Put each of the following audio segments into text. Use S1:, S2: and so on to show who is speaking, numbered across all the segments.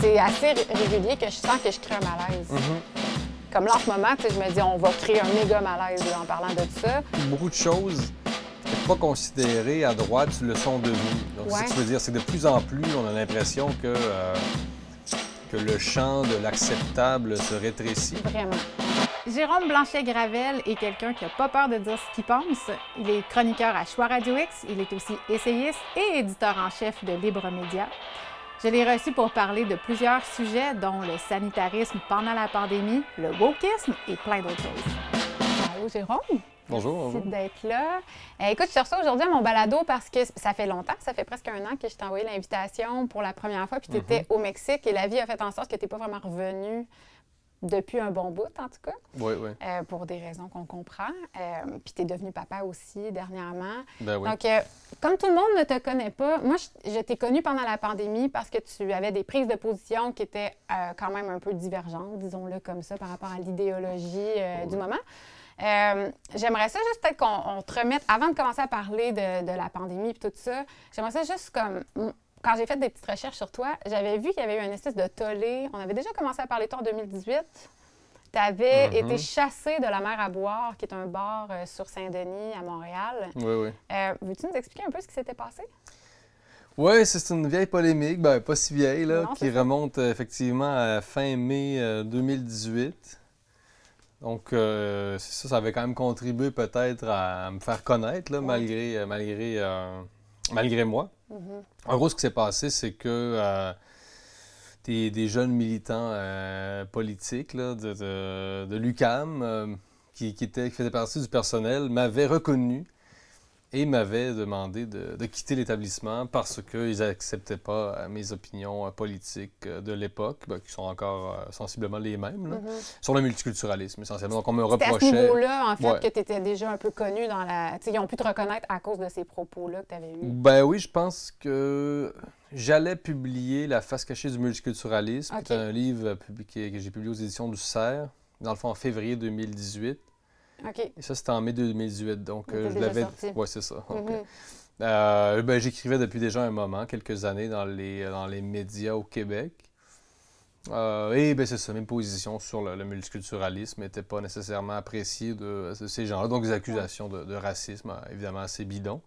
S1: c'est assez régulier que je sens que je crée un malaise. Comme là, en ce moment, je me dis, on va créer un méga malaise en parlant de ça.
S2: Beaucoup de choses pas considérées à droite le sont devenues. Donc, ce que tu veux dire, c'est de plus en plus, on a l'impression que, euh, que le champ de l'acceptable se rétrécit.
S1: Vraiment.
S3: Jérôme Blanchet-Gravel est quelqu'un qui n'a pas peur de dire ce qu'il pense. Il est chroniqueur à Choix Radio X, il est aussi essayiste et éditeur en chef de Libre Média. Je l'ai reçu pour parler de plusieurs sujets, dont le sanitarisme pendant la pandémie, le wokisme et plein d'autres choses.
S1: Allô, Jérôme?
S2: Bonjour.
S1: Merci d'être là. Euh, écoute, je te reçois aujourd'hui à mon balado parce que ça fait longtemps, ça fait presque un an que je t'ai envoyé l'invitation pour la première fois, puis tu étais au Mexique et la vie a fait en sorte que tu n'es pas vraiment revenu depuis un bon bout, en tout cas.
S2: Oui, oui.
S1: Euh, pour des raisons qu'on comprend. Euh, puis tu es devenu papa aussi dernièrement.
S2: Ben oui.
S1: Donc, euh, comme tout le monde ne te connaît pas, moi, je, je t'ai connu pendant la pandémie parce que tu avais des prises de position qui étaient quand même un peu divergentes, disons-le comme ça, par rapport à l'idéologie du moment. Euh, j'aimerais ça juste peut-être qu'on on te remette, avant de commencer à parler de, de la pandémie et tout ça, j'aimerais ça juste comme quand j'ai fait des petites recherches sur toi, j'avais vu qu'il y avait eu une espèce de tollé. On avait déjà commencé à parler de toi en 2018. Tu avais été chassé de la mer à boire, qui est un bar euh, sur Saint-Denis à Montréal.
S2: Oui, oui.
S1: Euh, Veux-tu nous expliquer un peu ce qui s'était passé?
S2: Oui, c'est une vieille polémique, ben, pas si vieille, là,
S1: Non,
S2: qui
S1: ça.
S2: remonte euh, effectivement à fin mai euh, 2018. Donc, euh, c'est ça, ça avait quand même contribué peut-être à me faire connaître, là,
S1: Ouais.
S2: malgré, malgré, malgré moi.
S1: Mhm.
S2: En gros, ce qui s'est passé, c'est que euh, des, des jeunes militants euh, politiques là, de, de, de l'UQAM euh, qui, qui faisaient partie du personnel m'avaient reconnu et m'avaient demandé de, de quitter l'établissement parce qu'ils n'acceptaient pas euh, mes opinions euh, politiques euh, de l'époque, ben, qui sont encore euh, sensiblement les mêmes, là,
S1: Mhm.
S2: sur le multiculturalisme essentiellement. Donc, on me
S1: C'était à ce
S2: reprochait.
S1: niveau-là, en fait,
S2: Ouais.
S1: que tu étais déjà un peu connu dans la. Ils ont pu te reconnaître à cause de ces propos-là que tu avais eus.
S2: Ben oui, je pense que j'allais publier La face cachée du multiculturalisme, qui est un livre publié, que j'ai publié aux éditions du CERF, dans le fond en février 2018. Et ça, c'était en mai 2018, donc euh, je l'avais... Ouais, c'est ça.
S1: Mhm.
S2: Euh, ben, j'écrivais depuis déjà un moment, quelques années, dans les, dans les médias au Québec. Euh, et ben, c'est ça, mes positions sur le, le multiculturalisme n'étaient pas nécessairement appréciées de, de ces gens-là. Donc, des accusations de, de racisme, évidemment, assez bidons.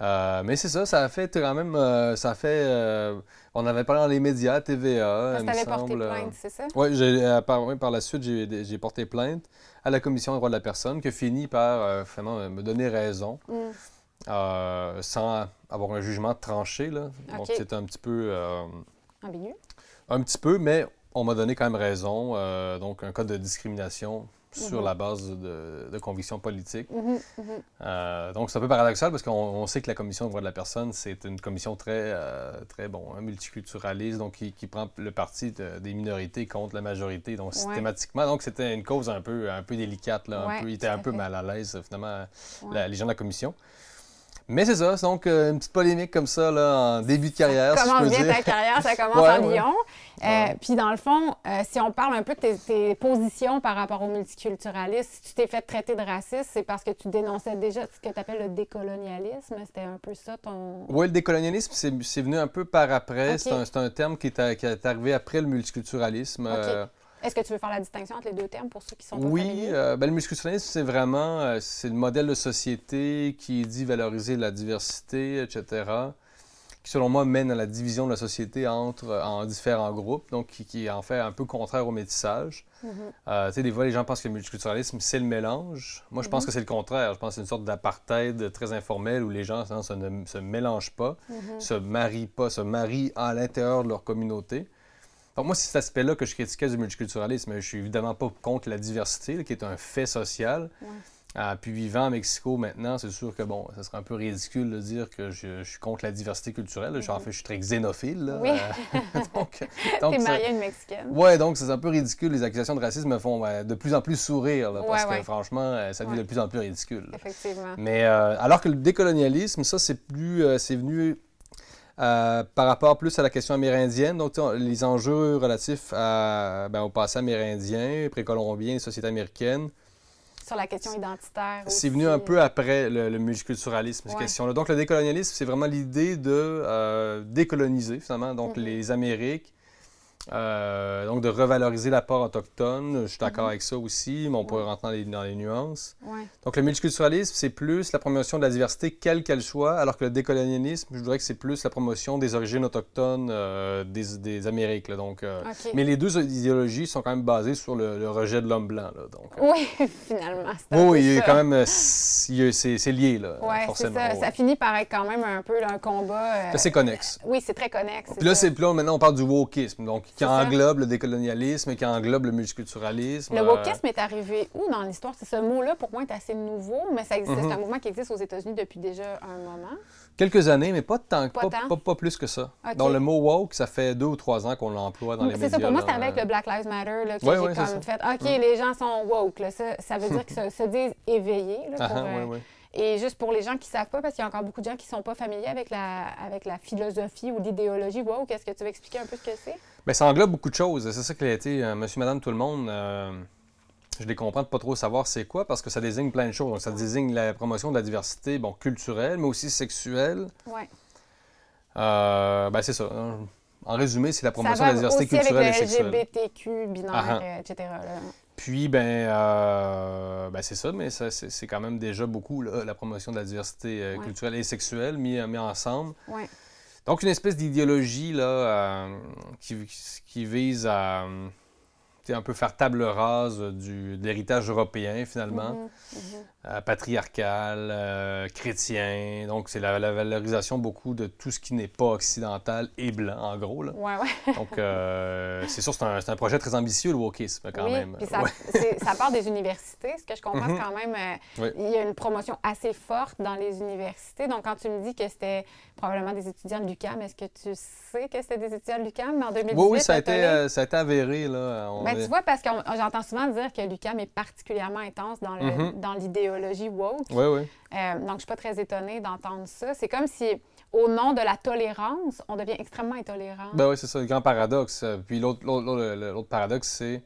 S2: Euh, mais c'est ça, ça a fait quand même. euh, ça a fait. euh, on avait parlé dans les médias, TVA.
S1: Parce que porté plainte, c'est ça?
S2: oui, par, ouais, par la suite, j'ai, j'ai porté plainte à la Commission des droits de la personne qui a fini par finalement me donner raison
S1: Mm.
S2: sans avoir un jugement tranché. Là. Donc, c'était un petit peu.
S1: Ambigu?
S2: un petit peu, mais on m'a donné quand même raison. donc, un cas de discrimination sur
S1: Mhm.
S2: la base de, de convictions politiques.
S1: Mhm, mhm.
S2: Euh, donc, c'est un peu paradoxal parce qu'on on sait que la Commission des droits de la personne, c'est une commission très, euh, très bon, hein, multiculturaliste, donc qui, qui prend le parti de- des minorités contre la majorité, donc systématiquement. Donc, c'était une cause un peu, un peu délicate, là, un
S1: Ouais,
S2: peu, il était
S1: tout
S2: un peu mal à l'aise, finalement,
S1: Ouais.
S2: la- les gens de la Commission. Mais c'est ça, c'est donc euh, une petite polémique comme ça, là, en début de carrière, si je
S1: commence
S2: peux
S1: bien
S2: dire.
S1: ta carrière, ça commence
S2: Ouais,
S1: en
S2: ouais.
S1: Lyon. Euh. Puis dans le fond, euh, si on parle un peu de tes, tes positions par rapport au multiculturalisme, si tu t'es fait traiter de raciste, c'est parce que tu dénonçais déjà ce que tu appelles le décolonialisme. C'était un peu ça ton...
S2: Oui, le décolonialisme, c'est venu un peu par après. C'est un, un terme qui est, qui est arrivé après le multiculturalisme. Euh,
S1: Est-ce que tu veux faire la distinction entre les deux termes pour ceux qui sont pas
S2: oui, euh, ben, le multiculturalisme, c'est vraiment euh, c'est le modèle de société qui dit valoriser la diversité, etc., qui, selon moi, mène à la division de la société entre, en différents groupes, donc qui, qui est en fait un peu contraire au métissage.
S1: Mhm.
S2: Euh, tu sais, des fois, les gens pensent que le multiculturalisme, c'est le mélange. Moi, je pense
S1: Mhm.
S2: que c'est le contraire. Je pense que c'est une sorte d'apartheid très informel où les gens non, se ne se mélangent pas,
S1: Mhm.
S2: se marient pas, se marient à l'intérieur de leur communauté. Donc, moi, c'est cet aspect-là que je critiquais du multiculturalisme. Je suis évidemment pas contre la diversité, là, qui est un fait social.
S1: Ouais.
S2: Ah, puis vivant à Mexico maintenant, c'est sûr que bon, ça serait un peu ridicule de dire que je, je suis contre la diversité culturelle. Je En fait, je suis très xénophile. là.
S1: Oui.
S2: Euh, donc,
S1: T'es
S2: donc,
S1: mariée à une Mexicaine.
S2: Ouais, donc c'est un peu ridicule. Les accusations de racisme me font euh, de plus en plus sourire, là, parce
S1: Ouais, ouais.
S2: que franchement, euh, ça devient
S1: Ouais.
S2: de plus en plus ridicule. là.
S1: Effectivement.
S2: Mais euh, alors que le décolonialisme, ça, c'est plus, euh, c'est venu euh, par rapport plus à la question amérindienne. Donc, les enjeux relatifs à, ben, au passé amérindien, précolombien, les sociétés américaines,
S1: Sur la question identitaire
S2: c'est venu un peu après le, le multiculturalisme, ces
S1: Ouais.
S2: questions-là. Donc, le décolonialisme, c'est vraiment l'idée de euh, décoloniser, finalement, donc
S1: Mhm.
S2: les Amériques, Euh, donc, de revaloriser l'apport autochtone, je suis d'accord
S1: Mhm.
S2: avec ça aussi, mais on pourrait rentrer dans les, dans les nuances.
S1: Ouais.
S2: Donc, le multiculturalisme, c'est plus la promotion de la diversité, quelle qu'elle soit, alors que le décolonialisme, je dirais que c'est plus la promotion des origines autochtones euh, des, des Amériques. là. donc, euh. Mais les deux idéologies sont quand même basées sur le, le rejet de l'homme blanc. là. donc,
S1: Oui, finalement.
S2: oui, oui, il y a
S1: ça.
S2: quand même, c'est lié, là,
S1: Ouais,
S2: forcément.
S1: ça. finit par être quand même un peu là, un combat.
S2: C'est connexe.
S1: Oui, c'est très connexe.
S2: Puis là, là, maintenant, on parle du wokisme, donc qui
S1: C'est
S2: englobe le décolonialisme, qui englobe le multiculturalisme.
S1: Le
S2: euh,
S1: wokisme est arrivé où dans l'histoire? C'est ce mot-là, pour moi, est assez nouveau, mais ça existe.
S2: Mhm.
S1: C'est un mouvement qui existe aux États-Unis depuis déjà un moment.
S2: Quelques années, mais pas tant,
S1: Pas
S2: pas,
S1: tant.
S2: pas- pas plus que ça.
S1: Ok.
S2: Dans le mot woke, ça fait deux ou trois ans qu'on l'emploie dans les
S1: C'est
S2: médias.
S1: ça, pour moi, c'est avec le Black Lives Matter là, que j'ai
S2: c'est
S1: comme fait OK,
S2: Mm.
S1: les gens sont woke. Ça, ça veut dire qu'ils se, se disent éveillés. là, pour,
S2: ah,
S1: euh. Et juste pour les gens qui ne savent pas, parce qu'il y a encore beaucoup de gens qui ne sont pas familiers avec la, avec la philosophie ou l'idéologie woke, est-ce que tu veux expliquer un peu ce que c'est?
S2: Ben, ça englobe beaucoup de choses. C'est ça qui a été euh, monsieur, madame, tout le monde. euh, je les comprends de pas trop savoir c'est quoi parce que ça désigne plein de choses. Donc, ça désigne la promotion de la diversité bon, culturelle, mais aussi sexuelle.
S1: Oui.
S2: Euh, ben, c'est ça. En résumé, c'est la promotion de la diversité
S1: aussi
S2: culturelle et
S1: avec le
S2: sexuelle.
S1: LGBTQ, binaire,
S2: Ah, ah.
S1: etc. là.
S2: Puis, ben, euh, ben, c'est ça, mais ça, c'est c'est quand même déjà beaucoup, là, la promotion de la diversité euh,
S1: Ouais.
S2: culturelle et sexuelle mis, mis ensemble.
S1: Ouais.
S2: Donc, une espèce d'idéologie là, euh, qui, vise à un peu faire table rase du, de l'héritage européen, finalement,
S1: Mhm, mhm.
S2: euh, patriarcal, euh, chrétien. Donc, c'est la, la valorisation beaucoup de tout ce qui n'est pas occidental et blanc, en gros. Là.
S1: Ouais, ouais.
S2: Donc, euh, c'est sûr, c'est un, c'est un projet très ambitieux, le wokisme, quand
S1: oui,
S2: même.
S1: ça,
S2: Ouais.
S1: ça part des universités. Ce que je comprends,
S2: Mhm.
S1: quand même,
S2: Oui.
S1: il y a une promotion assez forte dans les universités. Donc, quand tu me dis que c'était probablement des étudiants de l'UQAM, est-ce que tu sais que c'était des étudiants de l'UQAM en 2018?
S2: Oui, oui, ça a, été, ça a été avéré. Là. On
S1: Ben, tu vois, parce que j'entends souvent dire que l'UQAM est particulièrement intense dans, le-
S2: Mhm.
S1: dans l'idéologie woke.
S2: Oui, oui.
S1: Euh, donc, je ne suis pas très étonnée d'entendre ça. C'est comme si, au nom de la tolérance, on devient extrêmement intolérant.
S2: Ben oui, c'est ça, le grand paradoxe. Puis l'autre- l'autre paradoxe, c'est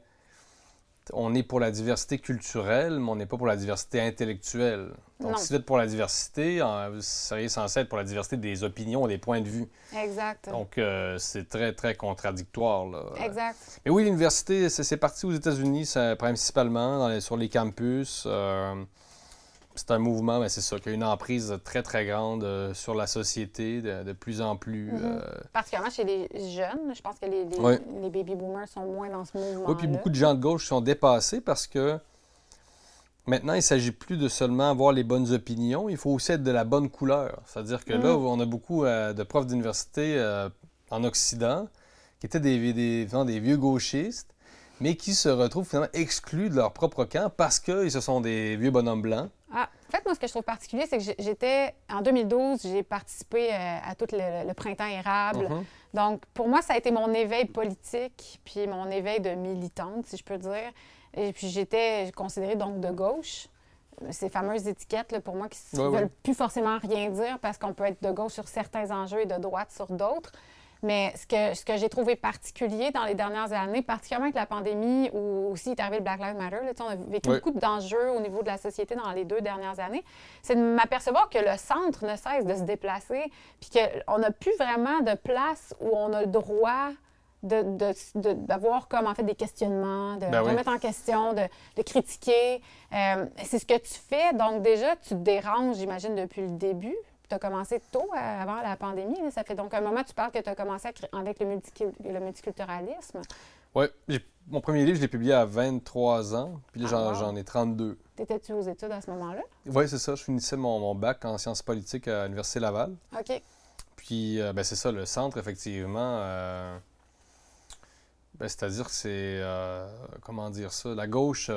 S2: on est pour la diversité culturelle, mais on n'est pas pour la diversité intellectuelle. Donc,
S1: Non.
S2: si vous êtes pour la diversité, vous seriez censé être pour la diversité des opinions, des points de vue.
S1: Exact.
S2: Donc, euh, c'est très, très contradictoire. Là.
S1: Exact.
S2: Mais oui, l'université, c'est, parti aux États-Unis, principalement, dans les- sur les campus. euh, c'est un mouvement, mais c'est ça, qui a une emprise très, très grande euh, sur la société, de, de plus en plus.
S1: Mhm.
S2: euh,
S1: Particulièrement chez les jeunes. Je pense que les, les,
S2: Ouais.
S1: les baby boomers sont moins dans ce mouvement.
S2: Oui, puis beaucoup de gens de gauche sont dépassés parce que maintenant, il ne s'agit plus de seulement avoir les bonnes opinions, il faut aussi être de la bonne couleur. C'est-à-dire que là,
S1: Mhm.
S2: on a beaucoup euh, de profs d'université en Occident qui étaient des, des, des vieux gauchistes, mais qui se retrouvent finalement exclus de leur propre camp parce qu'ils se sont des vieux bonhommes blancs.
S1: Ah, en fait, moi, ce que je trouve particulier, c'est que j'étais, en 2012, j'ai participé euh, à tout le, le printemps érable.
S2: Mhm.
S1: Donc, pour moi, ça a été mon éveil politique, puis mon éveil de militante, si je peux dire. Et puis, j'étais considérée donc de gauche. Ces fameuses étiquettes, là, pour moi, qui ne
S2: Ouais,
S1: veulent
S2: ouais.
S1: plus forcément rien dire parce qu'on peut être de gauche sur certains enjeux et de droite sur d'autres. Mais ce que, ce que j'ai trouvé particulier dans les dernières années, particulièrement avec la pandémie ou aussi est arrivé le Black Lives Matter, là, on a vécu
S2: Oui.
S1: beaucoup d'enjeux au niveau de la société dans les deux dernières années, c'est de m'apercevoir que le centre ne cesse de se déplacer, puis qu'on n'a plus vraiment de place où on a le droit d'avoir comme en fait des questionnements, de
S2: Ben oui.
S1: remettre en question, de, de critiquer. Euh, c'est ce que tu fais. Donc déjà, tu te déranges, j'imagine, depuis le début. Tu as commencé tôt, euh, avant la pandémie. Ça fait donc un moment, tu parles que tu as commencé avec le, multicul- le multiculturalisme.
S2: Oui, mon premier livre, je l'ai publié à 23 ans, puis là,
S1: Ah,
S2: j'en,
S1: wow.
S2: j'en ai 32.
S1: T'étais-tu aux études à ce moment-là?
S2: Oui, c'est ça, je finissais mon, mon bac en sciences politiques à l'Université Laval.
S1: OK.
S2: Puis, euh, ben, c'est ça, le centre, effectivement. euh, ben, c'est-à-dire que c'est. euh, comment dire ça? La gauche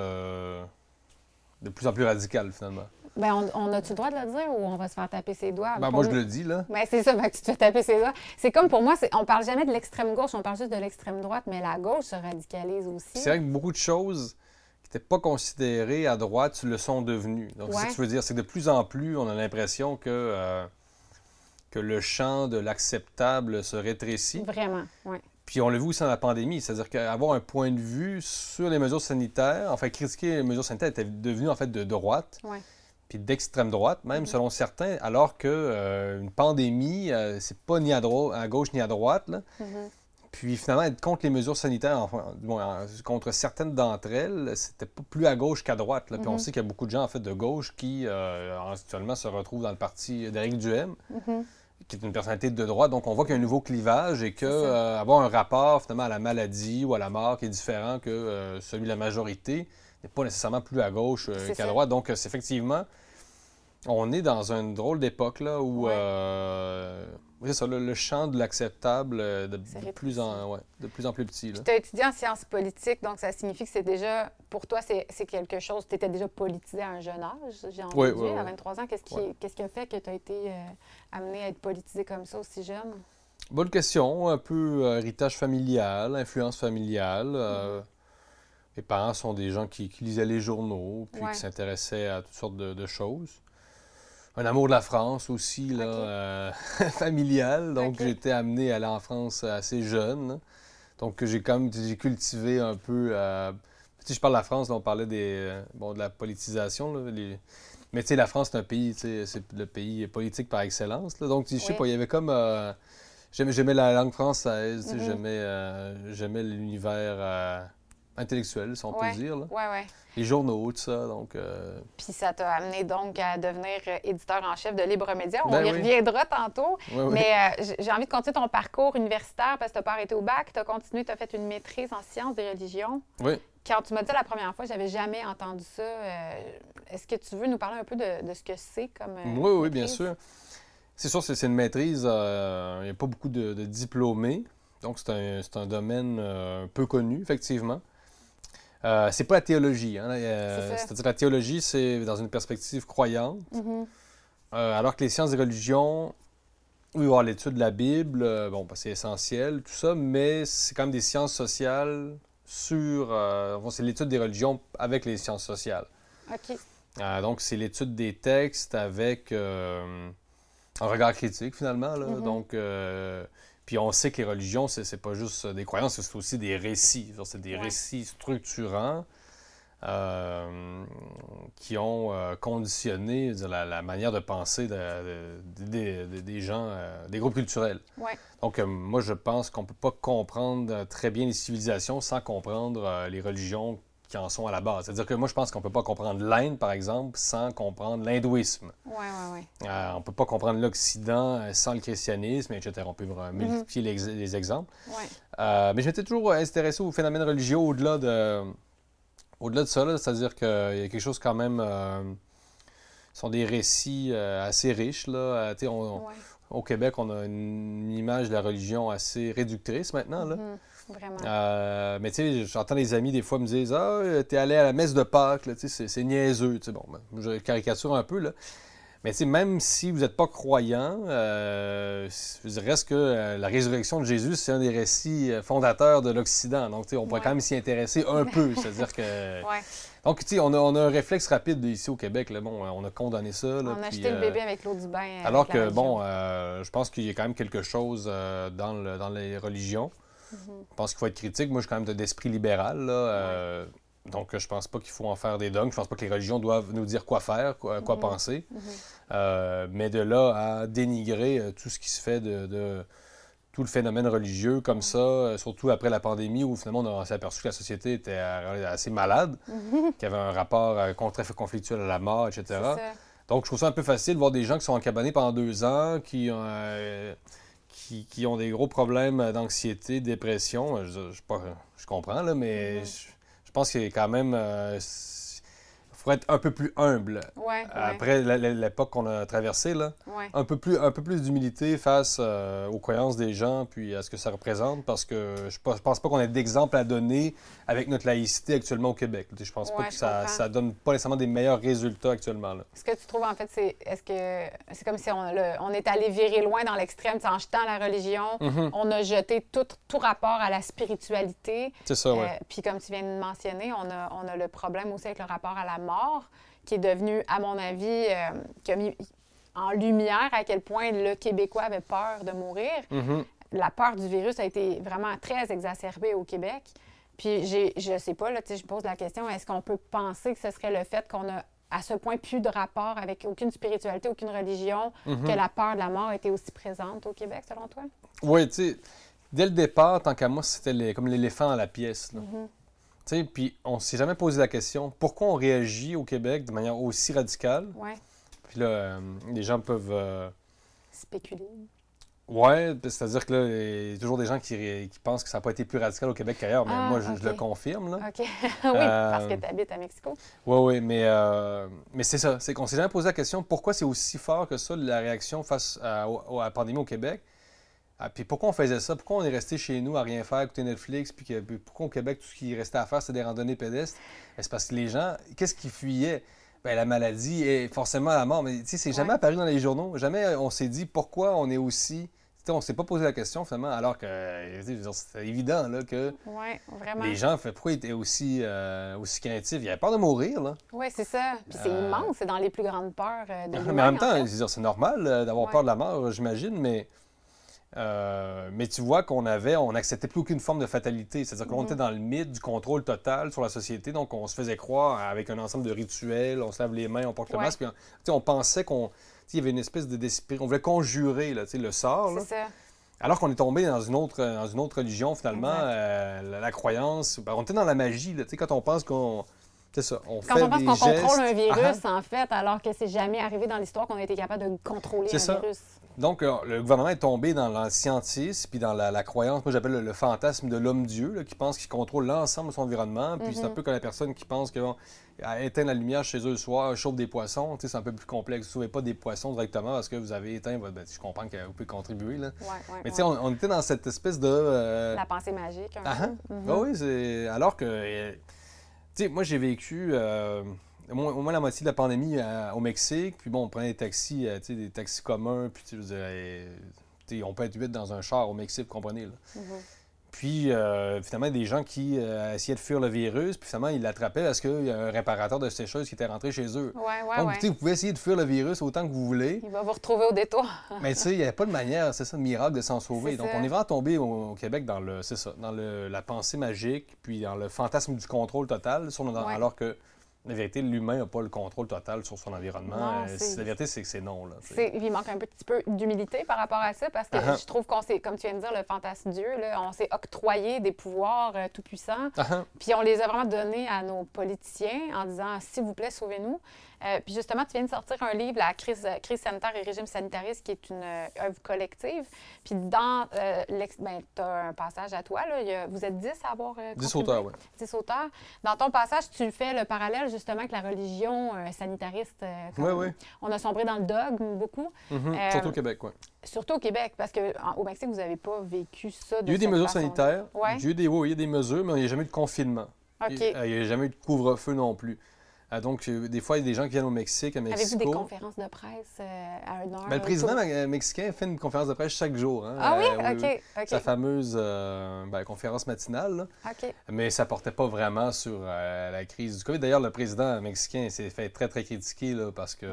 S2: de plus en plus radicale, finalement.
S1: Ben, on, on a-tu le droit de le dire ou on va se faire taper ses doigts?
S2: Ben, moi, je le dis, là.
S1: Ben, c'est ça, que tu te fais taper ses doigts. C'est comme pour moi, on parle jamais de l'extrême gauche, on parle juste de l'extrême droite, mais la gauche se radicalise aussi.
S2: C'est vrai que beaucoup de choses qui n'étaient pas considérées à droite le sont devenues. Donc, c'est
S1: Ouais.
S2: que je veux dire. C'est que de plus en plus, on a l'impression que, euh, que le champ de l'acceptable se rétrécit.
S1: Vraiment, oui.
S2: Puis on l'a vu aussi dans la pandémie, c'est-à-dire qu'avoir un point de vue sur les mesures sanitaires, enfin critiquer les mesures sanitaires était devenu en fait de droite,
S1: Ouais.
S2: puis d'extrême droite, même
S1: Mhm.
S2: selon certains, alors que euh, une pandémie, euh, c'est pas ni à, à gauche ni à droite. là.
S1: Mhm.
S2: Puis finalement, être contre les mesures sanitaires, enfin, bon, contre certaines d'entre elles, c'était pas plus à gauche qu'à droite. là. Puis on
S1: Mhm.
S2: sait qu'il y a beaucoup de gens en fait de gauche qui euh, actuellement se retrouvent dans le parti d'Éric Duhem. Qui est une personnalité de droite. Donc on voit qu'il y a un nouveau clivage et que euh, avoir un rapport finalement à la maladie ou à la mort qui est différent que euh, celui de la majorité n'est pas nécessairement plus à gauche euh, qu'à droite. Donc c'est effectivement, on est dans une drôle d'époque là où
S1: Ouais.
S2: euh, oui, ça, le, le champ de l'acceptable euh, de, de plus en, ouais, de plus en plus petit.
S1: Tu as étudié en sciences politiques, donc ça signifie que c'est déjà, pour toi, c'est quelque chose, tu étais déjà politisé à un jeune âge, j'ai entendu,
S2: Oui, oui, oui.
S1: à 23 ans. Qu'est-ce qui, qui a fait que tu as été euh, amené à être politisé comme ça aussi jeune?
S2: Bonne question, un peu euh, héritage familial, influence familiale. euh, Mes parents sont des gens qui, qui lisaient les journaux, puis qui s'intéressaient à toutes sortes de, de choses. Un amour de la France aussi, là, euh, familial. Donc, été amené à aller en France assez jeune. Donc, j'ai quand même j'ai cultivé un peu. euh, Si je parle de la France, là, on parlait des, euh, bon, de la politisation. là, les- Mais tu sais, la France, c'est un pays, c'est le pays politique par excellence. là. Donc, je sais
S1: Oui.
S2: pas, il y avait comme. euh, J'aimais, j'aimais la langue française,
S1: Mhm.
S2: j'aimais, j'aimais l'univers intellectuel, si on
S1: Ouais.
S2: peut dire. là.
S1: Oui, oui.
S2: Les journaux, tout ça. Donc, euh,
S1: Puis ça t'a amené donc à devenir euh, éditeur en chef de Libre Média. On
S2: Ben
S1: y
S2: oui.
S1: reviendra tantôt. Mais euh, j'ai- envie de continuer ton parcours universitaire parce que tu n'as pas arrêté au bac. Tu as continué, tu as fait une maîtrise en sciences des religions.
S2: Oui.
S1: Quand tu m'as dit la première fois, j'avais jamais entendu ça. Euh, Est-ce que tu veux nous parler un peu de, de ce que c'est comme.
S2: Oui, oui, bien sûr. C'est sûr, c'est une maîtrise. il n'y a pas beaucoup de, de diplômés. Donc, c'est un, c'est un domaine peu connu, effectivement. Euh, c'est pas la théologie. Hein, euh. C'est-à-dire la théologie, c'est dans une perspective croyante.
S1: Mhm.
S2: Euh, alors que les sciences des religions, oui, l'étude de la Bible, euh, bon, bah, c'est essentiel, tout ça, mais c'est quand même des sciences sociales sur. bon, c'est l'étude des religions avec les sciences sociales.
S1: OK.
S2: Donc, c'est l'étude des textes avec un regard critique, finalement. là.
S1: Mhm.
S2: Donc, puis on sait que les religions, c'est pas juste des croyances, c'est aussi des récits. C'est des
S1: Ouais.
S2: récits structurants euh, qui ont euh, conditionné dire, la, la manière de penser de- de- des- gens, euh, des groupes culturels.
S1: Ouais.
S2: Donc, moi, je pense qu'on peut pas comprendre très bien les civilisations sans comprendre les religions qui en sont à la base. C'est-à-dire que moi, je pense qu'on peut pas comprendre l'Inde, par exemple, sans comprendre l'hindouisme.
S1: Oui, oui, oui.
S2: Euh, on peut pas comprendre l'Occident euh, sans le christianisme, etc. On peut euh, multiplier les, les exemples.
S1: Ouais.
S2: Euh, mais je m'étais toujours intéressé aux phénomènes religieux au-delà de, au-delà de ça. C'est-à-dire qu'il y a quelque chose quand même... euh, ce sont des récits assez riches. Là. On-
S1: Ouais.
S2: au Québec, on a une image de la religion assez réductrice maintenant. Là.
S1: Mhm. Vraiment.
S2: Euh, mais tu sais, j'entends des amis des fois me dire Ah, euh, t'es allé à la messe de Pâques, là, tu sais, c'est, niaiseux. Tu sais, bon, ben, je caricature un peu, là. Mais tu sais, même si vous n'êtes pas croyant, euh, je dire, reste que euh, la résurrection de Jésus, c'est un des récits euh, fondateurs de l'Occident. Donc, tu sais, on pourrait
S1: Ouais.
S2: quand même s'y intéresser un peu. C'est-à-dire que.
S1: Ouais.
S2: Donc, tu sais, on a, on a un réflexe rapide ici au Québec. Là, bon, on a condamné ça. Là,
S1: On a jeté le
S2: euh,
S1: bébé avec l'eau du bain.
S2: alors que, bon, euh, je pense qu'il y a quand même quelque chose euh, dans, le- dans les religions.
S1: Mhm.
S2: Je pense qu'il faut être critique. Moi, je suis quand même d'esprit libéral. Là, euh, donc, je pense pas qu'il faut en faire des dogmes. Je pense pas que les religions doivent nous dire quoi faire, quoi, quoi
S1: Mhm.
S2: penser.
S1: Mhm.
S2: Euh, mais de là à dénigrer euh, tout ce qui se fait de, de- tout le phénomène religieux comme ça, euh, surtout après la pandémie où finalement on s'est aperçu que la société était assez malade,
S1: Mhm.
S2: qu'il y avait un rapport contre conflictuel à la mort, etc.
S1: Ça.
S2: Donc, je trouve ça un peu facile de voir des gens qui sont encabonnés pendant deux ans, qui, ont, euh, qui, qui ont des gros problèmes d'anxiété, de dépression. Euh, Je, je, comprends, là, mais
S1: Mhm.
S2: je, je pense qu'il y a quand même. Il faut être un peu plus humble.
S1: Ouais,
S2: Après l'époque qu'on a traversée, là,
S1: ouais.
S2: un peu plus, un peu plus d'humilité face euh, aux croyances des gens, puis à ce que ça représente, parce que je ne pense pas qu'on ait d'exemples à donner avec notre laïcité actuellement au Québec. Je pense pas que
S1: je
S2: ça, ça donne pas nécessairement des meilleurs résultats actuellement. Là.
S1: Ce que tu trouves, en fait, c'est est-ce que c'est comme si on, le- on est allé virer loin dans l'extrême, en jetant la religion.
S2: Mhm.
S1: On a jeté tout, tout rapport à la spiritualité.
S2: C'est ça.
S1: Euh, puis comme tu viens de mentionner, on a, on a le problème aussi avec le rapport à la mort, qui est devenu, à mon avis, euh, qui a mis en lumière à quel point le Québécois avait peur de mourir.
S2: Mhm.
S1: La peur du virus a été vraiment très exacerbée au Québec. Puis je sais pas, là, je pose la question, est-ce qu'on peut penser que ce serait le fait qu'on a à ce point plus de rapport avec aucune spiritualité, aucune religion,
S2: Mhm.
S1: que la peur de la mort était aussi présente au Québec, selon toi?
S2: Oui, tu sais, dès le départ, tant qu'à moi, c'était comme l'éléphant dans la pièce. là.
S1: Mhm.
S2: Puis on s'est jamais posé la question pourquoi on réagit au Québec de manière aussi radicale?
S1: Ouais.
S2: Puis là, euh, les gens peuvent. euh,
S1: Spéculer.
S2: Ouais, c'est-à-dire que là, il y a toujours des gens qui, pensent que ça n'a pas été plus radical au Québec qu'ailleurs, mais
S1: Ah,
S2: moi, je, je le confirme. Là.
S1: OK. oui, parce que
S2: Euh,
S1: tu habites à Mexico.
S2: Oui, oui, mais, euh, mais c'est ça. C'est qu'on s'est jamais posé la question pourquoi c'est aussi fort que ça, la réaction face à, à la pandémie au Québec? Ah, puis pourquoi on faisait ça? Pourquoi on est resté chez nous à rien faire, écouter Netflix? Puis que- puis pourquoi au Québec, tout ce qui restait à faire, c'était des randonnées pédestres? Ben, C'est parce que les gens, qu'est-ce qui fuyait? Ben, la maladie et forcément la mort. Mais tu sais, c'est jamais apparu dans les journaux. Jamais euh, on s'est dit pourquoi on est aussi. Tu sais, on s'est pas posé la question finalement, alors que c'était évident là, que les gens, fait, pourquoi ils étaient aussi, euh, aussi craintifs? Ils avaient peur de mourir. Là.
S1: Oui, c'est ça. Puis c'est
S2: Euh,
S1: immense, c'est dans les plus grandes peurs euh, de
S2: mais en même temps,
S1: fait.
S2: c'est normal euh, d'avoir
S1: Ouais.
S2: peur de la mort, j'imagine, mais, euh, mais tu vois qu'on avait, on n'acceptait plus aucune forme de fatalité. C'est-à-dire qu'on
S1: Mhm.
S2: était dans le mythe du contrôle total sur la société, donc on se faisait croire avec un ensemble de rituels, on se lave les mains, on porte le masque, puis on, pensait qu'on. Il y avait une espèce de d'esprit. On voulait conjurer là, le sort. là.
S1: Ça.
S2: Alors qu'on est tombé dans une autre, dans une autre religion, finalement, euh, la, la croyance. ben, on était dans la magie. Là, quand on pense qu'on. C'est ça. On
S1: Quand
S2: fait
S1: on pense qu'on contrôle un virus,
S2: Ah,
S1: en fait, alors que c'est jamais arrivé dans l'histoire qu'on a été capable de contrôler un
S2: ça.
S1: virus.
S2: Donc, euh, le gouvernement est tombé dans l'ancientisme puis dans la, la croyance, moi j'appelle le, le fantasme de l'homme-dieu, qui pense qu'il contrôle l'ensemble de son environnement. Puis c'est un
S1: Mhm.
S2: peu comme la personne qui pense qu'elle éteint la lumière chez eux le soir, chauffe des poissons. C'est un peu plus complexe. Vous ne sauvez pas des poissons directement parce que vous avez éteint votre. ben, je comprends que vous pouvez contribuer. Là.
S1: Ouais, ouais,
S2: Mais tu sais,
S1: ouais.
S2: on, on était dans cette espèce de. euh,
S1: La pensée magique, un
S2: ah,
S1: peu. Mhm.
S2: Ah oui. Alors que. euh, moi, j'ai vécu euh, au, moins, la moitié de la pandémie euh, au Mexique. Puis bon, on prenait des taxis, euh, des taxis communs. Puis tu sais, on peut être huit dans un char au Mexique, vous comprenez. Là.
S1: Mhm.
S2: Puis euh, finalement, des gens qui euh, essayaient de fuir le virus. Puis finalement, ils l'attrapaient parce qu'il y a un réparateur de sécheuse qui était rentré chez eux.
S1: Ouais, ouais,
S2: Donc,
S1: ouais.
S2: vous pouvez essayer de fuir le virus autant que vous voulez.
S1: Il va vous retrouver au détour.
S2: Mais tu sais, il n'y avait pas de manière, c'est ça, de miracle de s'en sauver. Donc,
S1: ça.
S2: on est vraiment tombé au, au Québec dans le, c'est ça, dans le- la pensée magique, puis dans le fantasme du contrôle total, sur alors que la vérité, l'humain n'a pas le contrôle total sur son environnement.
S1: Non,
S2: Euh, la vérité, c'est que c'est non. Là,
S1: Il manque un petit peu d'humilité par rapport à ça parce que
S2: ah.
S1: je trouve qu'on s'est, comme tu viens de dire, le fantasme Dieu, là, on s'est octroyé des pouvoirs euh, tout-puissants,
S2: ah.
S1: puis on les a vraiment donnés à nos politiciens en disant s'il vous plaît, sauvez-nous. Euh, puis justement, tu viens de sortir un livre, La crise, euh, crise sanitaire et régime sanitariste, qui est une euh, œuvre collective. Puis dans, euh, l'ex- ben, tu as un passage à toi, là, il y a- vous êtes 10 à avoir euh,
S2: 10
S1: contribué?
S2: auteurs, oui.
S1: 10 auteurs. Dans ton passage, tu fais le parallèle justement avec la religion sanitariste.
S2: Oui, oui.
S1: On a sombré dans le dogme beaucoup,
S2: Mhm.
S1: Euh,
S2: Surtout au Québec, oui.
S1: surtout au Québec, parce qu'au Mexique, vous n'avez pas vécu ça de
S2: Il y a eu des mesures
S1: façon-là.
S2: sanitaires.
S1: Ouais.
S2: Il y a eu des, oui, il y a des mesures, mais il n'y a jamais eu de confinement.
S1: OK.
S2: Il n'y a jamais eu de couvre-feu non plus. Euh, donc, euh, des fois, il y a des gens qui viennent au Mexique, à
S1: Avez-vous
S2: Mexico.
S1: des conférences de presse euh, à une heure?
S2: Ben, le président
S1: tout-
S2: mexicain fait une conférence de presse chaque jour. hein.
S1: Ah oui?
S2: Euh,
S1: OK. OK.
S2: Sa fameuse ben, conférence matinale. là.
S1: OK.
S2: Mais ça portait pas vraiment sur la crise du COVID. D'ailleurs, le président mexicain s'est fait très, très critiquer là, parce que.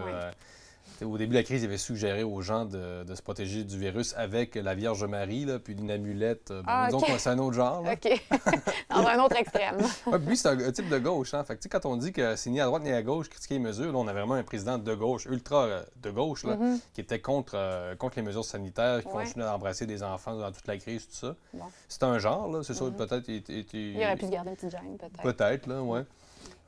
S2: Euh, au début de la crise, il avait suggéré aux gens de, de se protéger du virus avec la Vierge Marie, là, puis une amulette. Bon,
S1: Ah,
S2: disons
S1: ok.
S2: que c'est un autre genre. là.
S1: OK. Dans un autre extrême.
S2: Ouais, puis lui, c'est un, un type de gauche. Hein. Fait que, quand on dit que c'est ni à droite ni à gauche critiquer les mesures, là, on a vraiment un président de gauche, ultra euh, de gauche, là,
S1: Mhm.
S2: qui était contre, euh, contre les mesures sanitaires, qui
S1: Ouais.
S2: continuait d'embrasser des enfants dans toute la crise, tout ça.
S1: Bon.
S2: C'est un genre, là, c'est sûr,
S1: Mhm.
S2: peut-être. Il, il- il-
S1: Il aurait pu se garder une petite gêne, peut-être.
S2: Peut-être, là, ouais.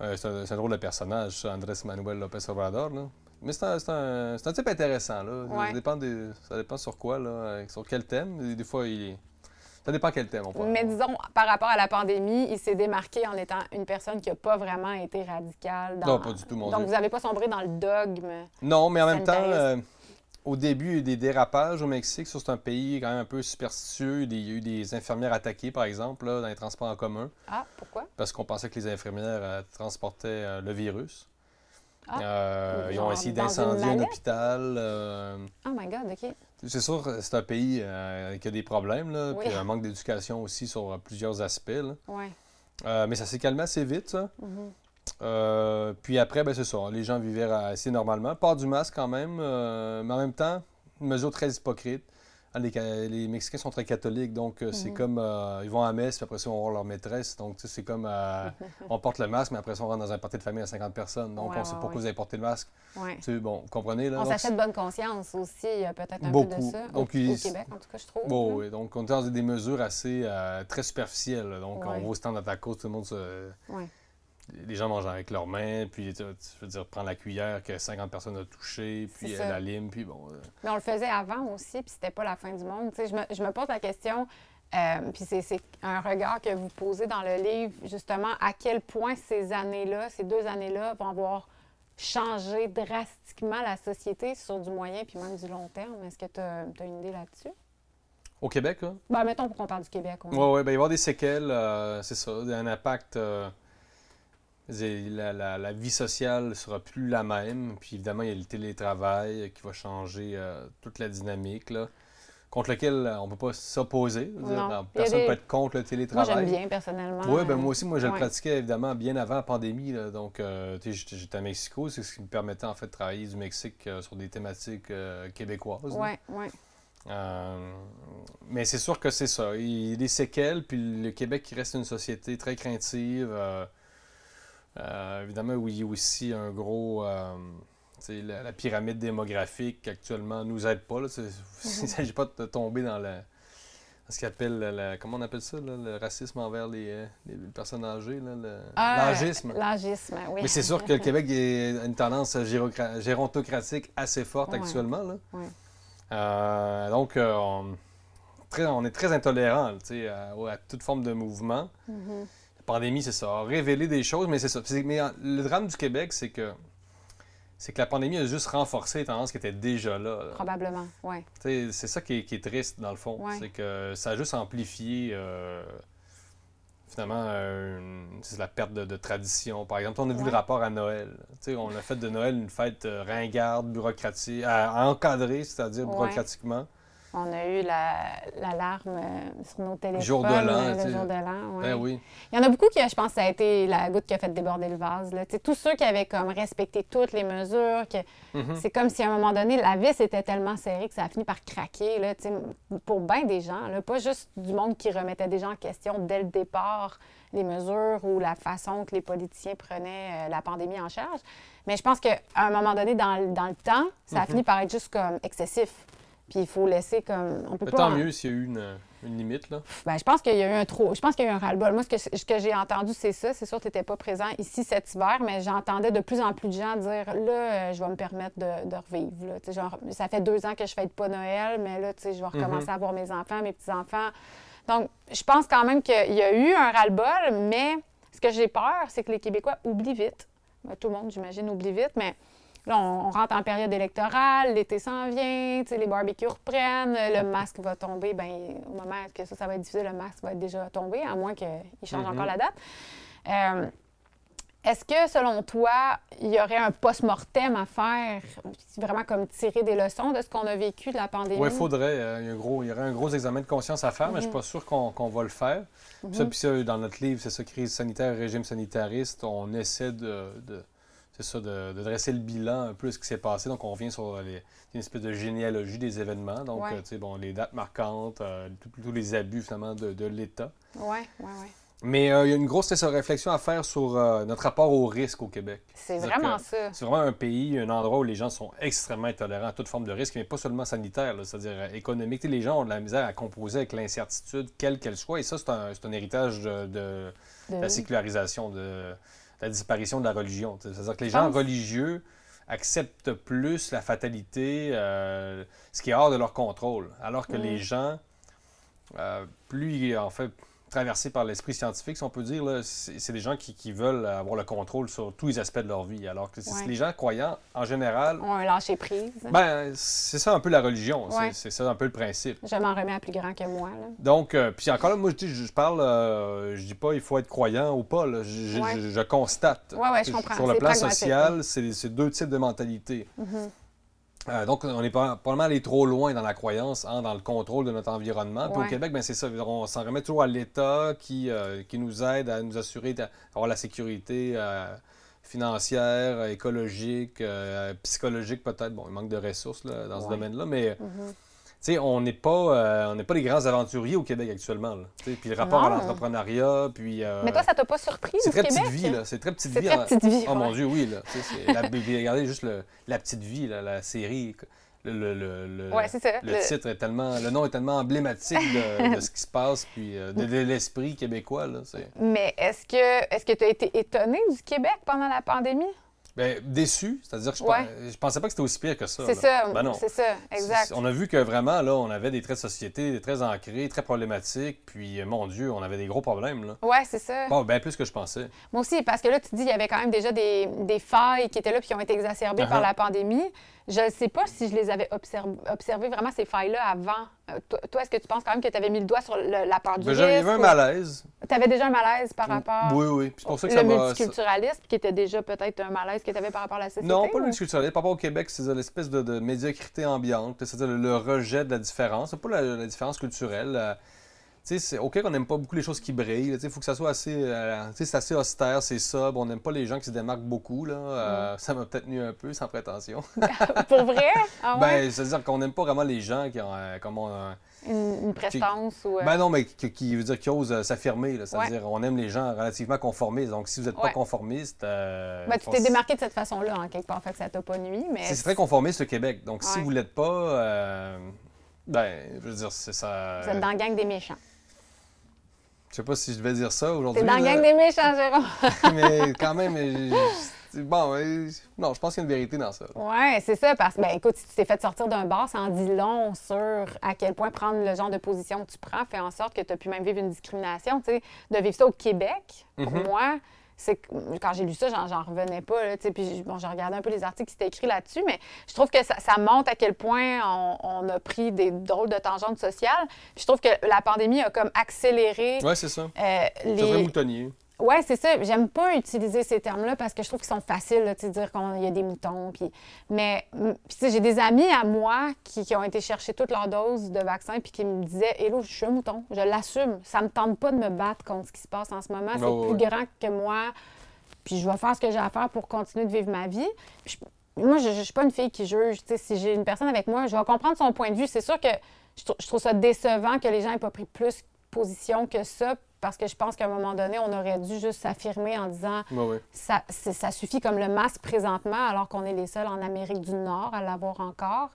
S2: Euh, c'est un, un drôle de personnage, Andrés Manuel López Obrador, là. Mais c'est un, type intéressant, là.
S1: Ouais.
S2: Ça, dépend des- ça dépend sur quoi, là, euh, sur quel thème. Des, fois, il... ça dépend quel thème, on peut
S1: Mais disons, par rapport à la pandémie, il s'est démarqué en étant une personne qui n'a pas vraiment été radicale. Dans...
S2: Non, pas du tout, mon
S1: Donc,
S2: Dieu.
S1: vous n'avez pas sombré dans le dogme.
S2: Non, mais en même temps, euh, au début, il y a eu des dérapages au Mexique. C'est un pays quand même un peu superstitieux. Il y a eu des infirmières attaquées, par exemple, là, dans les transports en commun,
S1: Ah, pourquoi?
S2: parce qu'on pensait que les infirmières euh, transportaient euh, le virus.
S1: Ah.
S2: Euh, ils ont essayé d'incendier un hôpital. euh,
S1: Oh my God, OK.
S2: c'est sûr, c'est un pays euh, qui a des problèmes, là,
S1: Oui.
S2: puis un manque d'éducation aussi sur plusieurs aspects. là.
S1: Ouais.
S2: Mais ça s'est calmé assez vite, ça.
S1: Mhm.
S2: Euh, puis après, ben, c'est ça. Les gens vivaient assez normalement. Port du masque quand même, mais en même temps, une mesure très hypocrite. À les, Mexicains sont très catholiques, donc euh, c'est mhm. comme euh, ils vont à messe, puis après ça, on va voir leur maîtresse. Donc, c'est comme euh, on porte le masque, mais après ça, on rentre dans un party de famille à 50 personnes. Donc, on sait pourquoi vous avez porté le masque. Bon, vous comprenez? Là,
S1: on s'achète bonne conscience aussi, peut-être un peu de ça. Donc, au, Québec, en tout cas, je trouve.
S2: Bon, oui, donc on est dans des mesures assez très superficielles. Donc, on va au stand cause, tout le monde se les gens mangent avec leurs mains, puis tu, veux dire, prendre la cuillère que 50 personnes ont touché, puis la lime, puis bon. Euh.
S1: Mais on le faisait avant aussi, puis c'était pas la fin du monde. Je me, je me pose la question, euh, puis c'est un regard que vous posez dans le livre, justement, à quel point ces années-là, ces deux années-là, vont avoir changé drastiquement la société sur du moyen puis même du long terme. Est-ce que tu as, une idée là-dessus?
S2: Au Québec, là?
S1: Ben, mettons pour qu'on parle du Québec.
S2: Oui, oui, ben, il va y avoir des séquelles, euh, c'est ça, un impact la, la, vie sociale sera plus la même. Puis évidemment, il y a le télétravail qui va changer euh, toute la dynamique, là, contre lequel euh, on ne peut pas s'opposer. Personne ne peut être contre le télétravail.
S1: Moi, j'aime bien, personnellement.
S2: Oui, ben moi aussi, moi, je le pratiquais évidemment bien avant la pandémie. donc, euh, j'étais à Mexico, c'est ce qui me permettait en fait de travailler du Mexique sur des thématiques québécoises.
S1: Oui, oui.
S2: mais c'est sûr que c'est ça. Il y a des séquelles, puis le Québec qui reste une société très craintive. Euh, évidemment, oui, il y a aussi un gros. Euh, la, pyramide démographique actuellement nous aide pas. Il ne s'agit pas de tomber dans ce qu'on appelle, comment on appelle ça, le racisme envers les, personnes âgées,
S1: ah, l'agisme. oui.
S2: Mais c'est sûr que le Québec a une tendance gérontocratique assez forte actuellement. Là. Euh, donc, on, on, est très intolérant à, à, toute forme de mouvement. Mm-hmm pandémie, c'est ça, a révélé des choses, mais c'est ça. Mais le drame du Québec, c'est que c'est que la pandémie a juste renforcé les tendances qui étaient déjà là.
S1: Probablement, oui.
S2: C'est ça qui est, triste, dans le fond. C'est que ça a juste amplifié, euh, finalement, la perte de, tradition. Par exemple, on a vu le rapport à Noël. on a fait de Noël une fête euh, ringarde, bureaucratique, à, encadrer, c'est-à-dire bureaucratiquement.
S1: On a eu l'alarme la, euh, sur nos téléphones.
S2: Jour de l'an.
S1: Le jour de l'an,
S2: ben oui.
S1: Il y en a beaucoup qui, je pense, ça a été la goutte qui a fait déborder le vase. Là. Tous ceux qui avaient comme respecté toutes les mesures, que mm-hmm. c'est comme si à un moment donné, la vis était tellement serrée que ça a fini par craquer. Là, pour bien des gens, là, pas juste du monde qui remettait gens en question dès le départ les mesures ou la façon que les politiciens prenaient euh, la pandémie en charge. Mais je pense qu'à un moment donné, dans, dans le temps, ça a mm-hmm. fini par être juste comme excessif. Puis il faut laisser comme. On peut
S2: pas tant mieux s'il y a eu une, une limite, là.
S1: Bien, je pense qu'il y a eu un trop. Je pense qu'il y a eu un ras-le-bol. Moi, ce que, ce que j'ai entendu, c'est ça. C'est sûr que tu n'étais pas présent ici cet hiver, mais j'entendais de plus en plus de gens dire là, euh, je vais me permettre de, de revivre. Là. Genre, ça fait deux ans que je fête pas Noël, mais là, tu sais, je vais recommencer mhm. à voir mes enfants, mes petits-enfants. Donc, je pense quand même qu'il y a eu un ras-le-bol, mais ce que j'ai peur, c'est que les Québécois oublient vite. Ben, tout le monde, j'imagine, oublie vite, mais Là, on, rentre en période électorale, l'été s'en vient, les barbecues reprennent, le masque va tomber. Bien, au moment que ça, ça va être diffusé, le masque va être déjà tombé, à moins qu'il change mm-hmm. encore la date. Euh, est-ce que, selon toi, il y aurait un post-mortem à faire, vraiment comme tirer des leçons de ce qu'on a vécu de la pandémie?
S2: Oui, il faudrait. Euh, il, y gros, il, y aurait un gros examen de conscience à faire, mais je ne suis pas sûr qu'on va le faire. Mm-hmm. ça, dans notre livre, c'est ça, crise sanitaire, régime sanitariste, on essaie de c'est ça, de, dresser le bilan un peu de ce qui s'est passé. Donc, on revient sur une espèce de généalogie des événements. Donc, euh, tu sais, bon, les dates marquantes, euh, tous les abus, finalement, de, l'État.
S1: Oui, oui, oui.
S2: Mais euh, il y a une grosse réflexion à faire sur notre rapport au risque au Québec.
S1: C'est vraiment ça.
S2: C'est vraiment un pays, un endroit où les gens sont extrêmement tolérants à toute forme de risque, mais pas seulement sanitaire, c'est-à-dire économique. les gens ont de la misère à composer avec l'incertitude, quelle qu'elle soit. Et ça, c'est un, héritage de, la sécularisation de la disparition de la religion. C'est-à-dire que les gens religieux acceptent plus la fatalité, euh, ce qui est hors de leur contrôle, alors que les gens, euh, plus en fait traversés par l'esprit scientifique, si on peut dire. C'est des gens qui, veulent avoir le contrôle sur tous les aspects de leur vie. Alors que les gens croyants, en général...
S1: Ont un lâcher-prise.
S2: Ben, c'est ça un peu la religion. C'est ça un peu le principe.
S1: Je m'en remets à plus grand que moi.
S2: Donc, euh, puis encore là, moi, je, je parle, euh, je dis pas il faut être croyant ou pas. Je, constate.
S1: Oui, oui, je comprends.
S2: Sur le plan social, c'est deux types de mentalités. Mm-hmm. Euh, donc, on est probablement allé trop loin dans la croyance, hein, dans le contrôle de notre environnement. Puis au Québec, ben, c'est ça. On s'en remet toujours à l'État qui, euh, qui nous aide à nous assurer d'avoir la sécurité euh, financière, écologique, psychologique peut-être. Bon, il manque de ressources dans ce domaine-là, mais... Mm-hmm. Sais, on n'est pas, euh, on n'est pas les grands aventuriers au Québec actuellement. Là, puis le rapport à l'entrepreneuriat, puis... euh,
S1: Mais toi, ça t'a pas surpris
S2: c'est
S1: du
S2: très
S1: Québec?
S2: petite vie, là? C'est très petite
S1: C'est
S2: vie.
S1: très
S2: en-
S1: petite vie,
S2: Oh mon. Dieu, oui, là. C'est la... Regardez juste le- la petite vie, là, la série. Le, le, le, le-
S1: Ouais, c'est ça.
S2: le titre est tellement... Le nom est tellement emblématique de, de ce qui se passe, puis euh, de, de l'esprit québécois, là. C'est...
S1: Mais est-ce que est-ce que tu as été étonné du Québec pendant la pandémie?
S2: Ben, déçu, c'est-à-dire que je,
S1: Ouais.
S2: je pensais pas que c'était aussi pire que ça.
S1: C'est ça,
S2: Ben non.
S1: c'est ça, exact.
S2: On a vu que vraiment, là, on avait des traits de société très ancrés, très problématiques, puis, euh, mon Dieu, on avait des gros problèmes, là.
S1: Ouais, c'est ça.
S2: Bon, bien plus que je pensais.
S1: Moi aussi, parce que là, tu dis, il y avait quand même déjà des, des failles qui étaient là puis qui ont été exacerbées par
S2: Uh-huh.
S1: la pandémie. Je ne sais pas si je les avais observ- observées vraiment, ces failles-là, avant. Euh, toi, toi, est-ce que tu penses quand même que tu avais mis le doigt sur le- la part du
S2: Ben, j'avais- y avait un malaise.
S1: Tu avais déjà un malaise par rapport
S2: Oui, oui. C'est pour ça que
S1: le
S2: ça
S1: multiculturalisme, qui était déjà peut-être un malaise que tu avais par rapport à la société?
S2: Non, pas
S1: ou-
S2: le multiculturalisme. Par rapport au Québec, c'est l'espèce de, de médiocrité ambiante, c'est-à-dire le, le rejet de la différence. Pas la, la différence culturelle. euh, c'est- au Québec, on n'aime pas beaucoup les choses qui brillent. Il faut que ça soit assez. euh, c'est assez austère, c'est sobre. On n'aime pas les gens qui se démarquent beaucoup. Là. Euh, Ça m'a peut-être nu un peu, sans prétention.
S1: Pour vrai? Ah ouais?
S2: Ben, c'est-à-dire qu'on n'aime pas vraiment les gens qui ont, euh, comme on,
S1: une, une prestance ou... euh,
S2: Ben non, mais qui, qui veut dire qui osent euh, s'affirmer. C'est-à-dire,
S1: Ouais.
S2: on aime les gens relativement conformistes. Donc, si vous n'êtes
S1: Ouais.
S2: pas conformiste.
S1: ben, tu t'es démarqué de cette façon-là, en quelque part, fait que ça t'a pas nuit, mais...
S2: C'est très conformiste, le Québec. Donc, si vous ne l'êtes pas, ben, je veux dire, c'est ça.
S1: Vous êtes dans la gang des méchants.
S2: Je sais pas si je devais dire ça aujourd'hui.
S1: T'es dans
S2: là,
S1: gang des méchants, Jérôme.
S2: mais quand même, je- bon, euh, non, je pense qu'il y a une vérité dans ça.
S1: Ouais, c'est ça, parce que, ben, écoute, si tu t'es fait sortir d'un bar, ça en dit long sur à quel point prendre le genre de position que tu prends fait en sorte que tu as pu même vivre une discrimination. Tu sais, de vivre ça au Québec, pour
S2: Mhm.
S1: moi, c'est quand j'ai lu ça, j'en, revenais pas. Là, puis bon, j'ai regardé un peu les articles qui étaient écrits là-dessus, mais je trouve que ça, ça montre à quel point on, on a pris des drôles de tangentes sociales. Puis je trouve que la pandémie a comme accéléré
S2: Ouais, c'est ça.
S1: euh,
S2: C'est
S1: les,
S2: moutonnier.
S1: Oui, c'est ça. J'aime pas utiliser ces termes-là parce que je trouve qu'ils sont faciles, tu sais, dire qu'il y a des moutons. Puis... Mais puis, j'ai des amis à moi qui, qui ont été chercher toutes leurs doses de vaccin puis qui me disaient Hello, je suis un mouton, je l'assume. Ça me tente pas de me battre contre ce qui se passe en ce moment. C'est
S2: ouais,
S1: plus
S2: ouais.
S1: grand que moi. Puis je vais faire ce que j'ai à faire pour continuer de vivre ma vie. Puis je- moi, je ne suis pas une fille qui juge. Tu sais, si j'ai une personne avec moi, je vais comprendre son point de vue. C'est sûr que je, je trouve ça décevant que les gens n'aient pas pris plus position que ça parce que je pense qu'à un moment donné, on aurait dû juste s'affirmer en disant ça, suffit comme le masque présentement alors qu'on est les seuls en Amérique du Nord à l'avoir encore.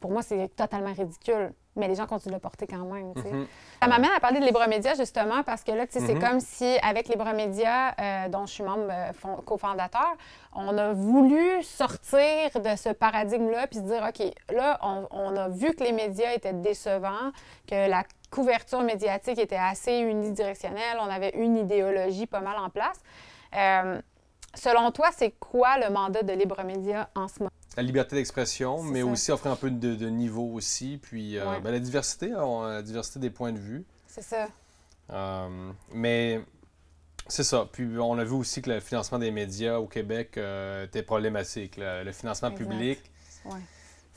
S1: Pour moi, c'est totalement ridicule. Mais les gens continuent de le porter quand même. sais.
S2: Mhm.
S1: Ça m'amène à parler de Libre Média, justement, parce que là, tu sais, c'est
S2: Mhm.
S1: comme si, avec Libre Média, euh, dont je suis membre euh, fond- cofondateur, on a voulu sortir de ce paradigme-là puis se dire, OK, là, on, on a vu que les médias étaient décevants, que la couverture médiatique était assez unidirectionnelle, on avait une idéologie pas mal en place. Euh, selon toi, c'est quoi le mandat de Libre Média en ce moment?
S2: La liberté d'expression, mais
S1: ça.
S2: aussi offrir un peu de, de niveau aussi. Puis euh,
S1: Ouais.
S2: ben, la diversité, hein, la diversité des points de vue.
S1: C'est ça.
S2: Euh, mais c'est ça. Puis on a vu aussi que le financement des médias au Québec euh, était problématique. Le, le financement
S1: Exact.
S2: public,
S1: Ouais.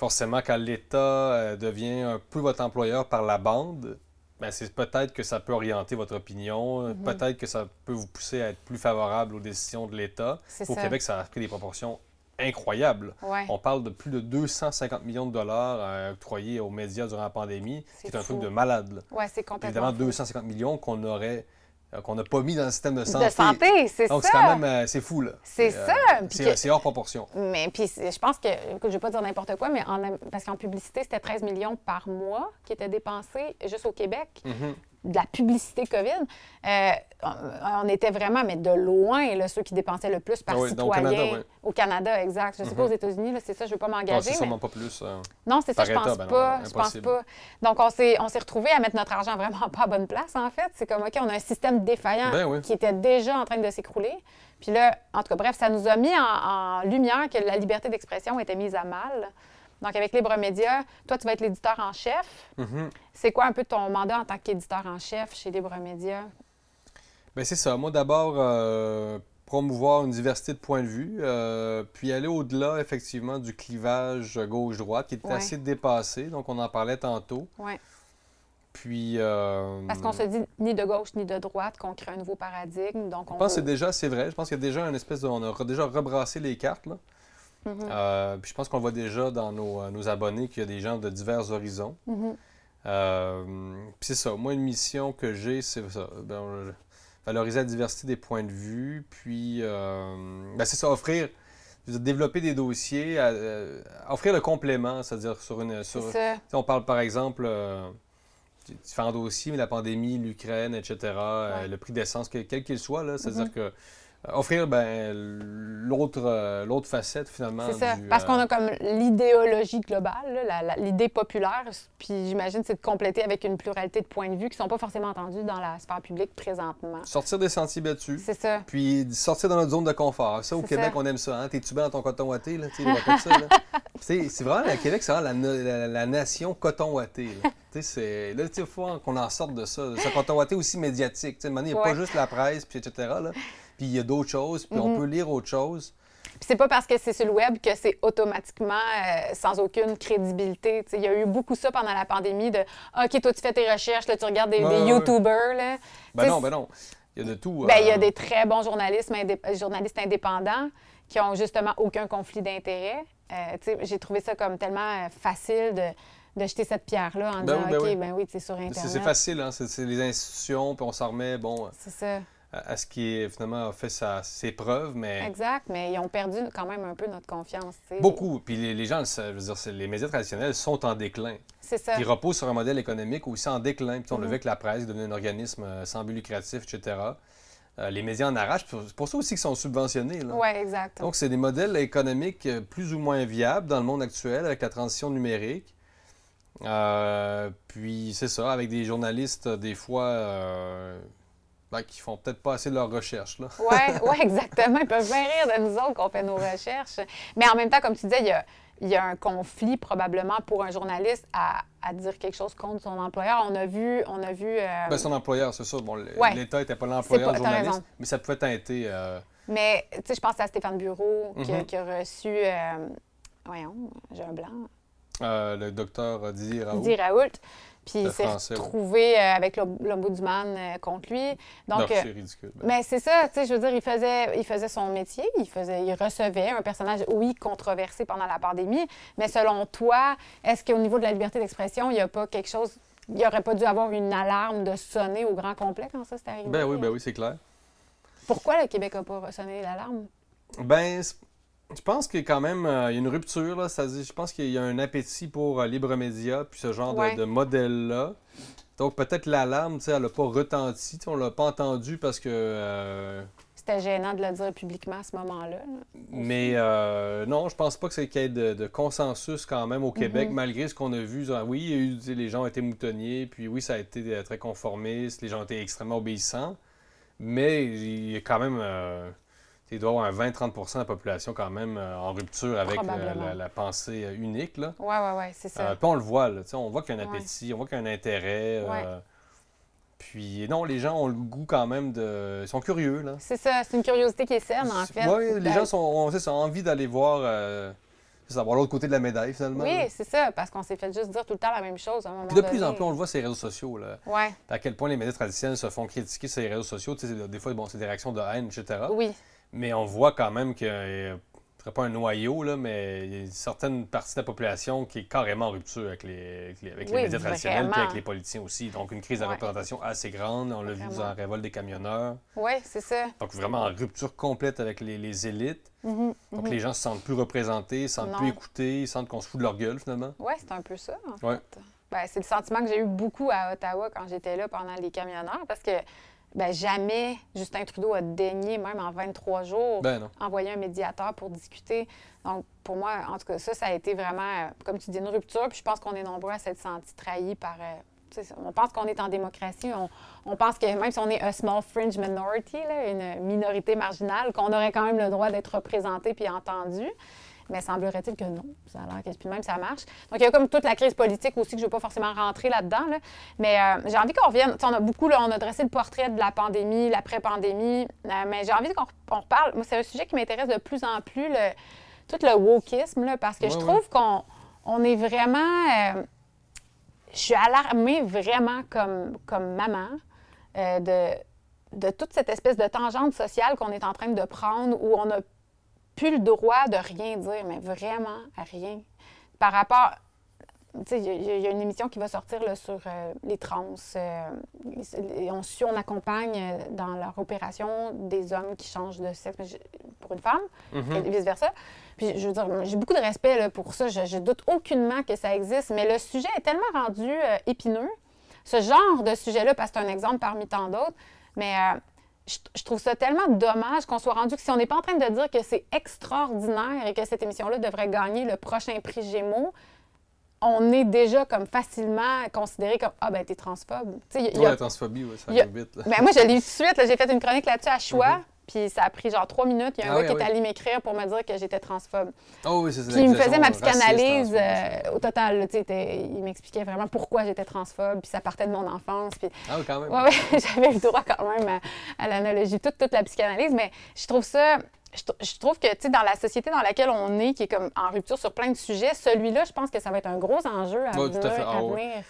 S2: Forcément, quand l'État euh, devient un peu votre employeur par la bande, ben, c'est peut-être que ça peut orienter votre opinion, euh,
S1: Mhm.
S2: peut-être que ça peut vous pousser à être plus favorable aux décisions de l'État. Au
S1: ça.
S2: Québec, ça a pris des proportions incroyables.
S1: Ouais.
S2: On parle de plus de 250 millions de dollars euh, octroyés aux médias durant la pandémie,
S1: C'est
S2: qui est un truc de malade.
S1: c'est complètement.
S2: Évidemment,
S1: fou.
S2: 250 millions qu'on aurait, qu'on n'a pas mis dans le système de santé.
S1: De santé, c'est ça.
S2: Donc, c'est quand même, euh, c'est fou, là.
S1: C'est
S2: euh,
S1: ça,
S2: c'est
S1: que-
S2: hors proportion.
S1: Mais puis je pense que, écoute, je ne vais pas dire n'importe quoi, mais en, parce qu'en publicité, c'était 13 millions par mois qui étaient dépensés juste au Québec,
S2: Mhm.
S1: De la publicité COVID. Euh, on, était vraiment, mais de loin, là, ceux qui dépensaient le plus par
S2: Ah oui,
S1: citoyen.
S2: au Canada, oui.
S1: Au Canada, exact. Je ne sais pas aux États-Unis, là, c'est ça, je ne veux pas
S2: Non,
S1: m'engager.
S2: c'est
S1: mais...
S2: pas plus. euh.
S1: Non, c'est ça, je pense
S2: État, ben non, non,
S1: je pense pas. Donc, on s'est, on s'est retrouvés à mettre notre argent vraiment pas à bonne place, en fait. C'est comme, OK, on a un système défaillant
S2: Ben oui.
S1: qui était déjà en train de s'écrouler. Puis là, en tout cas, bref, ça nous a mis en, en lumière que la liberté d'expression était mise à mal. Donc, avec Libre Média, toi, tu vas être l'éditeur en chef.
S2: Mhm.
S1: C'est quoi un peu ton mandat en tant qu'éditeur en chef chez Libre Média?
S2: Ben, c'est ça. Moi, d'abord, euh, promouvoir une diversité de points de vue, euh, puis aller au-delà, effectivement, du clivage gauche-droite qui était
S1: Ouais.
S2: assez dépassé. Donc, on en parlait tantôt.
S1: Oui.
S2: Puis. euh,
S1: Parce qu'on se dit ni de gauche ni de droite, qu'on crée un nouveau paradigme. Donc, on
S2: Je pense que c'est déjà, c'est vrai. Je pense qu'il y a déjà une espèce de. On a déjà rebrassé les cartes, là.
S1: Mhm.
S2: Euh, puis je pense qu'on voit déjà dans nos, nos abonnés qu'il y a des gens de divers horizons.
S1: Mhm.
S2: Euh, puis c'est ça. Moi, une mission que j'ai, c'est ça. Ben, euh, valoriser la diversité des points de vue. Puis, euh, ben, c'est ça, offrir, développer des dossiers, à- euh, offrir le complément, c'est-à-dire sur une. Sur, on parle par exemple euh, différents dossiers, mais la pandémie, l'Ukraine, etc., euh,
S1: Ouais.
S2: le prix d'essence, que- quel qu'il soit, là, c'est-à-dire
S1: Mhm.
S2: que euh, offrir ben, l'autre euh, l'autre facette finalement.
S1: C'est ça.
S2: du,
S1: Parce
S2: euh,
S1: qu'on a comme l'idéologie globale, là, la- la- l'idée populaire, puis j'imagine c'est de compléter avec une pluralité de points de vue qui ne sont pas forcément entendus dans la sphère publique présentement.
S2: sortir des sentiers battus.
S1: C'est ça.
S2: Puis sortir dans notre zone de confort. Ça, au
S1: C'est
S2: Québec,
S1: ça.
S2: on aime ça. Hein? T'es-tu bien dans ton coton ouaté? Là? Ça, là. C'est c'est vraiment, le Québec, c'est vraiment la, no- la- la nation coton ouaté. Là, c'est- il faut qu'on en sorte de ça. Ce coton ouaté aussi médiatique. Il n'y a
S1: Ouais.
S2: pas juste la presse, puis etc. Là. Puis il y a d'autres choses, puis on
S1: Mhm.
S2: peut lire autre chose.
S1: Puis c'est pas parce que c'est sur le web que c'est automatiquement euh, sans aucune crédibilité. Il y a eu beaucoup ça pendant la pandémie de OK, toi, tu fais tes recherches, là, tu regardes des. YouTubers. Là.
S2: Ben non, ben non. Il y a de tout.
S1: Ben, il y
S2: euh,
S1: a des très bons journalistes, indép- journalistes indépendants qui ont justement aucun conflit d'intérêt. Euh, J'ai trouvé ça comme tellement euh, facile de, de jeter cette pierre-là en
S2: Ben
S1: disant
S2: oui, ben
S1: OK,
S2: oui.
S1: ben oui, c'est sur Internet.
S2: C'est facile, hein? c'est c'est les institutions, puis on s'en remet bon,
S1: C'est ça,
S2: à, ce qui finalement a fait sa- ses preuves, mais
S1: exact. Mais ils ont perdu quand même un peu notre confiance.
S2: beaucoup. Puis les, les gens, le savent, je veux dire, les médias traditionnels sont en déclin.
S1: C'est ça.
S2: qui repose sur un modèle économique aussi en déclin. Puis on le
S1: Mhm.
S2: vu avec la presse, devenu un organisme euh, sans but lucratif, etc. Euh, les médias en arrachent. C'est pour ça aussi qu'ils sont subventionnés.
S1: Oui, exact.
S2: Donc, c'est des modèles économiques euh, plus ou moins viables dans le monde actuel avec la transition numérique. Euh, puis, c'est ça, avec des journalistes, des fois, euh, ben, qui font peut-être pas assez de leurs recherches. Là.
S1: Oui, ouais, exactement. Ils peuvent bien rire de nous autres qu'on fait nos recherches. Mais en même temps, comme tu disais, il y a, il y a un conflit probablement pour un journaliste à, à dire quelque chose contre son employeur. On a vu, on a vu. euh,
S2: Ben, son employeur, c'est ça. Bon. L'État n'était pas l'employeur du journaliste, mais ça pouvait teinter. euh,
S1: Mais, tu sais, je pense à Stéphane Bureau qui, a-
S2: Mhm.
S1: qui a reçu. euh, voyons, j'ai un blanc.
S2: le docteur Didier Raoult.
S1: Didier Raoult. Puis il s'est
S2: français, ouais.
S1: retrouvé euh, avec l'om- l'ombudsman euh, contre lui. Donc, euh,
S2: c'est ridicule. Ben,
S1: mais c'est ça, tu sais, je veux dire, il faisait, il faisait son métier, il, faisait, il recevait un personnage, oui, controversé pendant la pandémie, mais selon toi, est-ce qu'au niveau de la liberté d'expression, il n'y a pas quelque chose, il n'y aurait pas dû avoir une alarme de sonner au grand complet quand ça s'est arrivé?
S2: Ben oui, ben oui, c'est clair.
S1: Pourquoi le Québec n'a pas sonné l'alarme?
S2: Ben, je pense qu'il y a quand même euh, il y a une rupture, là. Je pense qu'il y a un appétit pour euh, libre média, puis ce genre de-
S1: Ouais.
S2: de, modèle-là. Donc, peut-être l'alarme, tu sais, elle n'a pas retenti. On l'a pas entendu parce que. euh,
S1: C'était gênant de le dire publiquement à ce moment-là. là.
S2: mais euh, non, je pense pas que c'est qu'il y ait de, de consensus quand même au Québec,
S1: Mhm.
S2: malgré ce qu'on a vu. Genre, oui, il y a eu, tu sais, les gens ont été moutonniers, puis oui, ça a été euh, très conformiste, les gens ont été extrêmement obéissants. Mais il y a quand même. Euh, il doit y avoir un 20-30% de la population quand même euh, en rupture avec la,
S1: Probablement.
S2: la- la pensée euh, unique. Là.
S1: Ouais, ouais, ouais, c'est ça.
S2: Euh, puis on le voit, là, on voit qu'il y a un
S1: Ouais.
S2: appétit, on voit qu'il y a un intérêt. euh,
S1: Ouais.
S2: Puis non, les gens ont le goût quand même de. Ils sont curieux, là.
S1: C'est ça, c'est une curiosité qui est saine, en fait.
S2: Oui, les gens sont, ont, ça, envie d'aller voir, euh, c'est ça, voir l'autre côté de la médaille, finalement.
S1: Oui, c'est ça, parce qu'on s'est fait juste dire tout le temps la même chose à un moment
S2: Puis de plus en plus, on le voit sur les réseaux sociaux, là.
S1: Ouais,
S2: À quel point les médias traditionnels se font critiquer sur les réseaux sociaux. Tu sais, des fois, bon, c'est des réactions de haine, etc.
S1: oui,
S2: Mais on voit quand même qu'il ne serait pas un noyau, là, mais il y a une certaine partie de la population qui est carrément en rupture avec les, avec les, avec les
S1: Oui,
S2: médias traditionnels et avec les politiciens aussi. Donc, une crise de
S1: Ouais.
S2: représentation assez grande. On l'a vu dans la révolte des camionneurs.
S1: oui, c'est ça.
S2: Donc, vraiment en rupture complète avec les, les élites.
S1: Mhm,
S2: Donc,
S1: mhm.
S2: les gens se sentent plus représentés, se sentent plus écoutés, ils sentent qu'on se fout de leur gueule, finalement.
S1: Oui, c'est un peu ça, en
S2: Ouais.
S1: fait. Ben, c'est le sentiment que j'ai eu beaucoup à Ottawa quand j'étais là pendant les camionneurs, parce que ben, jamais Justin Trudeau a daigné, même en 23 jours,
S2: Ben
S1: envoyer un médiateur pour discuter. Donc, pour moi, en tout cas, ça, ça a été vraiment, euh, comme tu dis, une rupture. Puis je pense qu'on est nombreux à s'être sentis trahis par. euh, on pense qu'on est en démocratie. On, on pense que même si on est a small fringe minority, là, une minorité marginale, qu'on aurait quand même le droit d'être représenté puis entendu. Mais semblerait-il que non. Ça a l'air que puis même ça marche. Donc, il y a comme toute la crise politique aussi que je ne veux pas forcément rentrer là-dedans. là. Mais euh, j'ai envie qu'on revienne. On a beaucoup, là, on a dressé le portrait de la pandémie, l'après-pandémie. euh, mais j'ai envie qu'on on reparle. Moi, c'est un sujet qui m'intéresse de plus en plus, le, tout le wokisme, là, parce que je
S2: Ouais,
S1: trouve qu'on on est vraiment. euh, je suis alarmée vraiment comme, comme maman de, de toute cette espèce de tangente sociale qu'on est en train de prendre où on a plus le droit de rien dire, mais vraiment rien. Par rapport. Tu sais, il y, a- il y a une émission qui va sortir là, sur euh, les trans. euh, et on suit, on accompagne euh, dans leur opération des hommes qui changent de sexe pour une femme
S2: Mhm.
S1: et vice-versa. Puis, je veux dire, j'ai beaucoup de respect là, pour ça. Je, je doute aucunement que ça existe, mais le sujet est tellement rendu euh, épineux. Ce genre de sujet-là, parce que c'est un exemple parmi tant d'autres, mais euh, je, je trouve ça tellement dommage qu'on soit rendu que si on n'est pas en train de dire que c'est extraordinaire et que cette émission-là devrait gagner le prochain prix Gémeaux, on est déjà comme facilement considéré comme Ah, ben, t'es transphobe. Tu sais, il y a- il y
S2: Ouais,
S1: a-
S2: la transphobie, ouais, ça arrive vite. là.
S1: ben, moi, je l'ai eu tout de suite. J'ai fait une chronique là-dessus à choix. Puis ça a pris genre trois minutes. Il y a un
S2: Ah
S1: gars
S2: oui,
S1: qui
S2: ah
S1: est allé m'écrire pour me dire que j'étais transphobe.
S2: Oh oui, c'est
S1: Puis il me faisait ma psychanalyse
S2: transphobe,
S1: euh, au total. là, il m'expliquait vraiment pourquoi j'étais transphobe. Puis ça partait de mon enfance. Puis
S2: Ah oui, quand même.
S1: ouais, ouais, j'avais eu droit quand même à, à l'analogie, toute, toute la psychanalyse. Mais je trouve ça. Je, tr- je trouve que, tu sais, dans la société dans laquelle on est, qui est comme en rupture sur plein de sujets, celui-là, je pense que ça va être un gros enjeu à,
S2: Ouais, à
S1: venir.
S2: Ah
S1: à
S2: ouais.
S1: venir.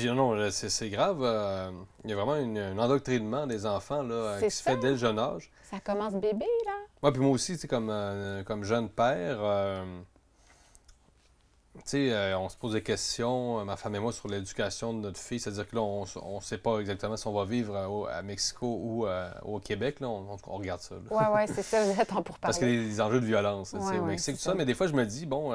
S2: Puis non, c'est grave. euh, il y a vraiment une- un endoctrinement des enfants là, euh, qui se
S1: ça.
S2: fait dès le jeune âge.
S1: Ça commence bébé, là.
S2: Ouais, puis moi aussi, tu sais, comme, euh, comme jeune père, euh, tu sais, on se pose des questions, ma femme et moi, sur l'éducation de notre fille. C'est-à-dire que là, on ne sait pas exactement si on va vivre au- à Mexico ou au Québec. Là, on, regarde ça. là.
S1: Ouais, ouais, c'est ça, vous êtes en pour
S2: Parce
S1: parler.
S2: qu'il y a des enjeux de violence tu sais,
S1: Ouais,
S2: au
S1: ouais,
S2: Mexique,
S1: c'est
S2: tout ça.
S1: ça.
S2: Mais des fois, je me dis, bon,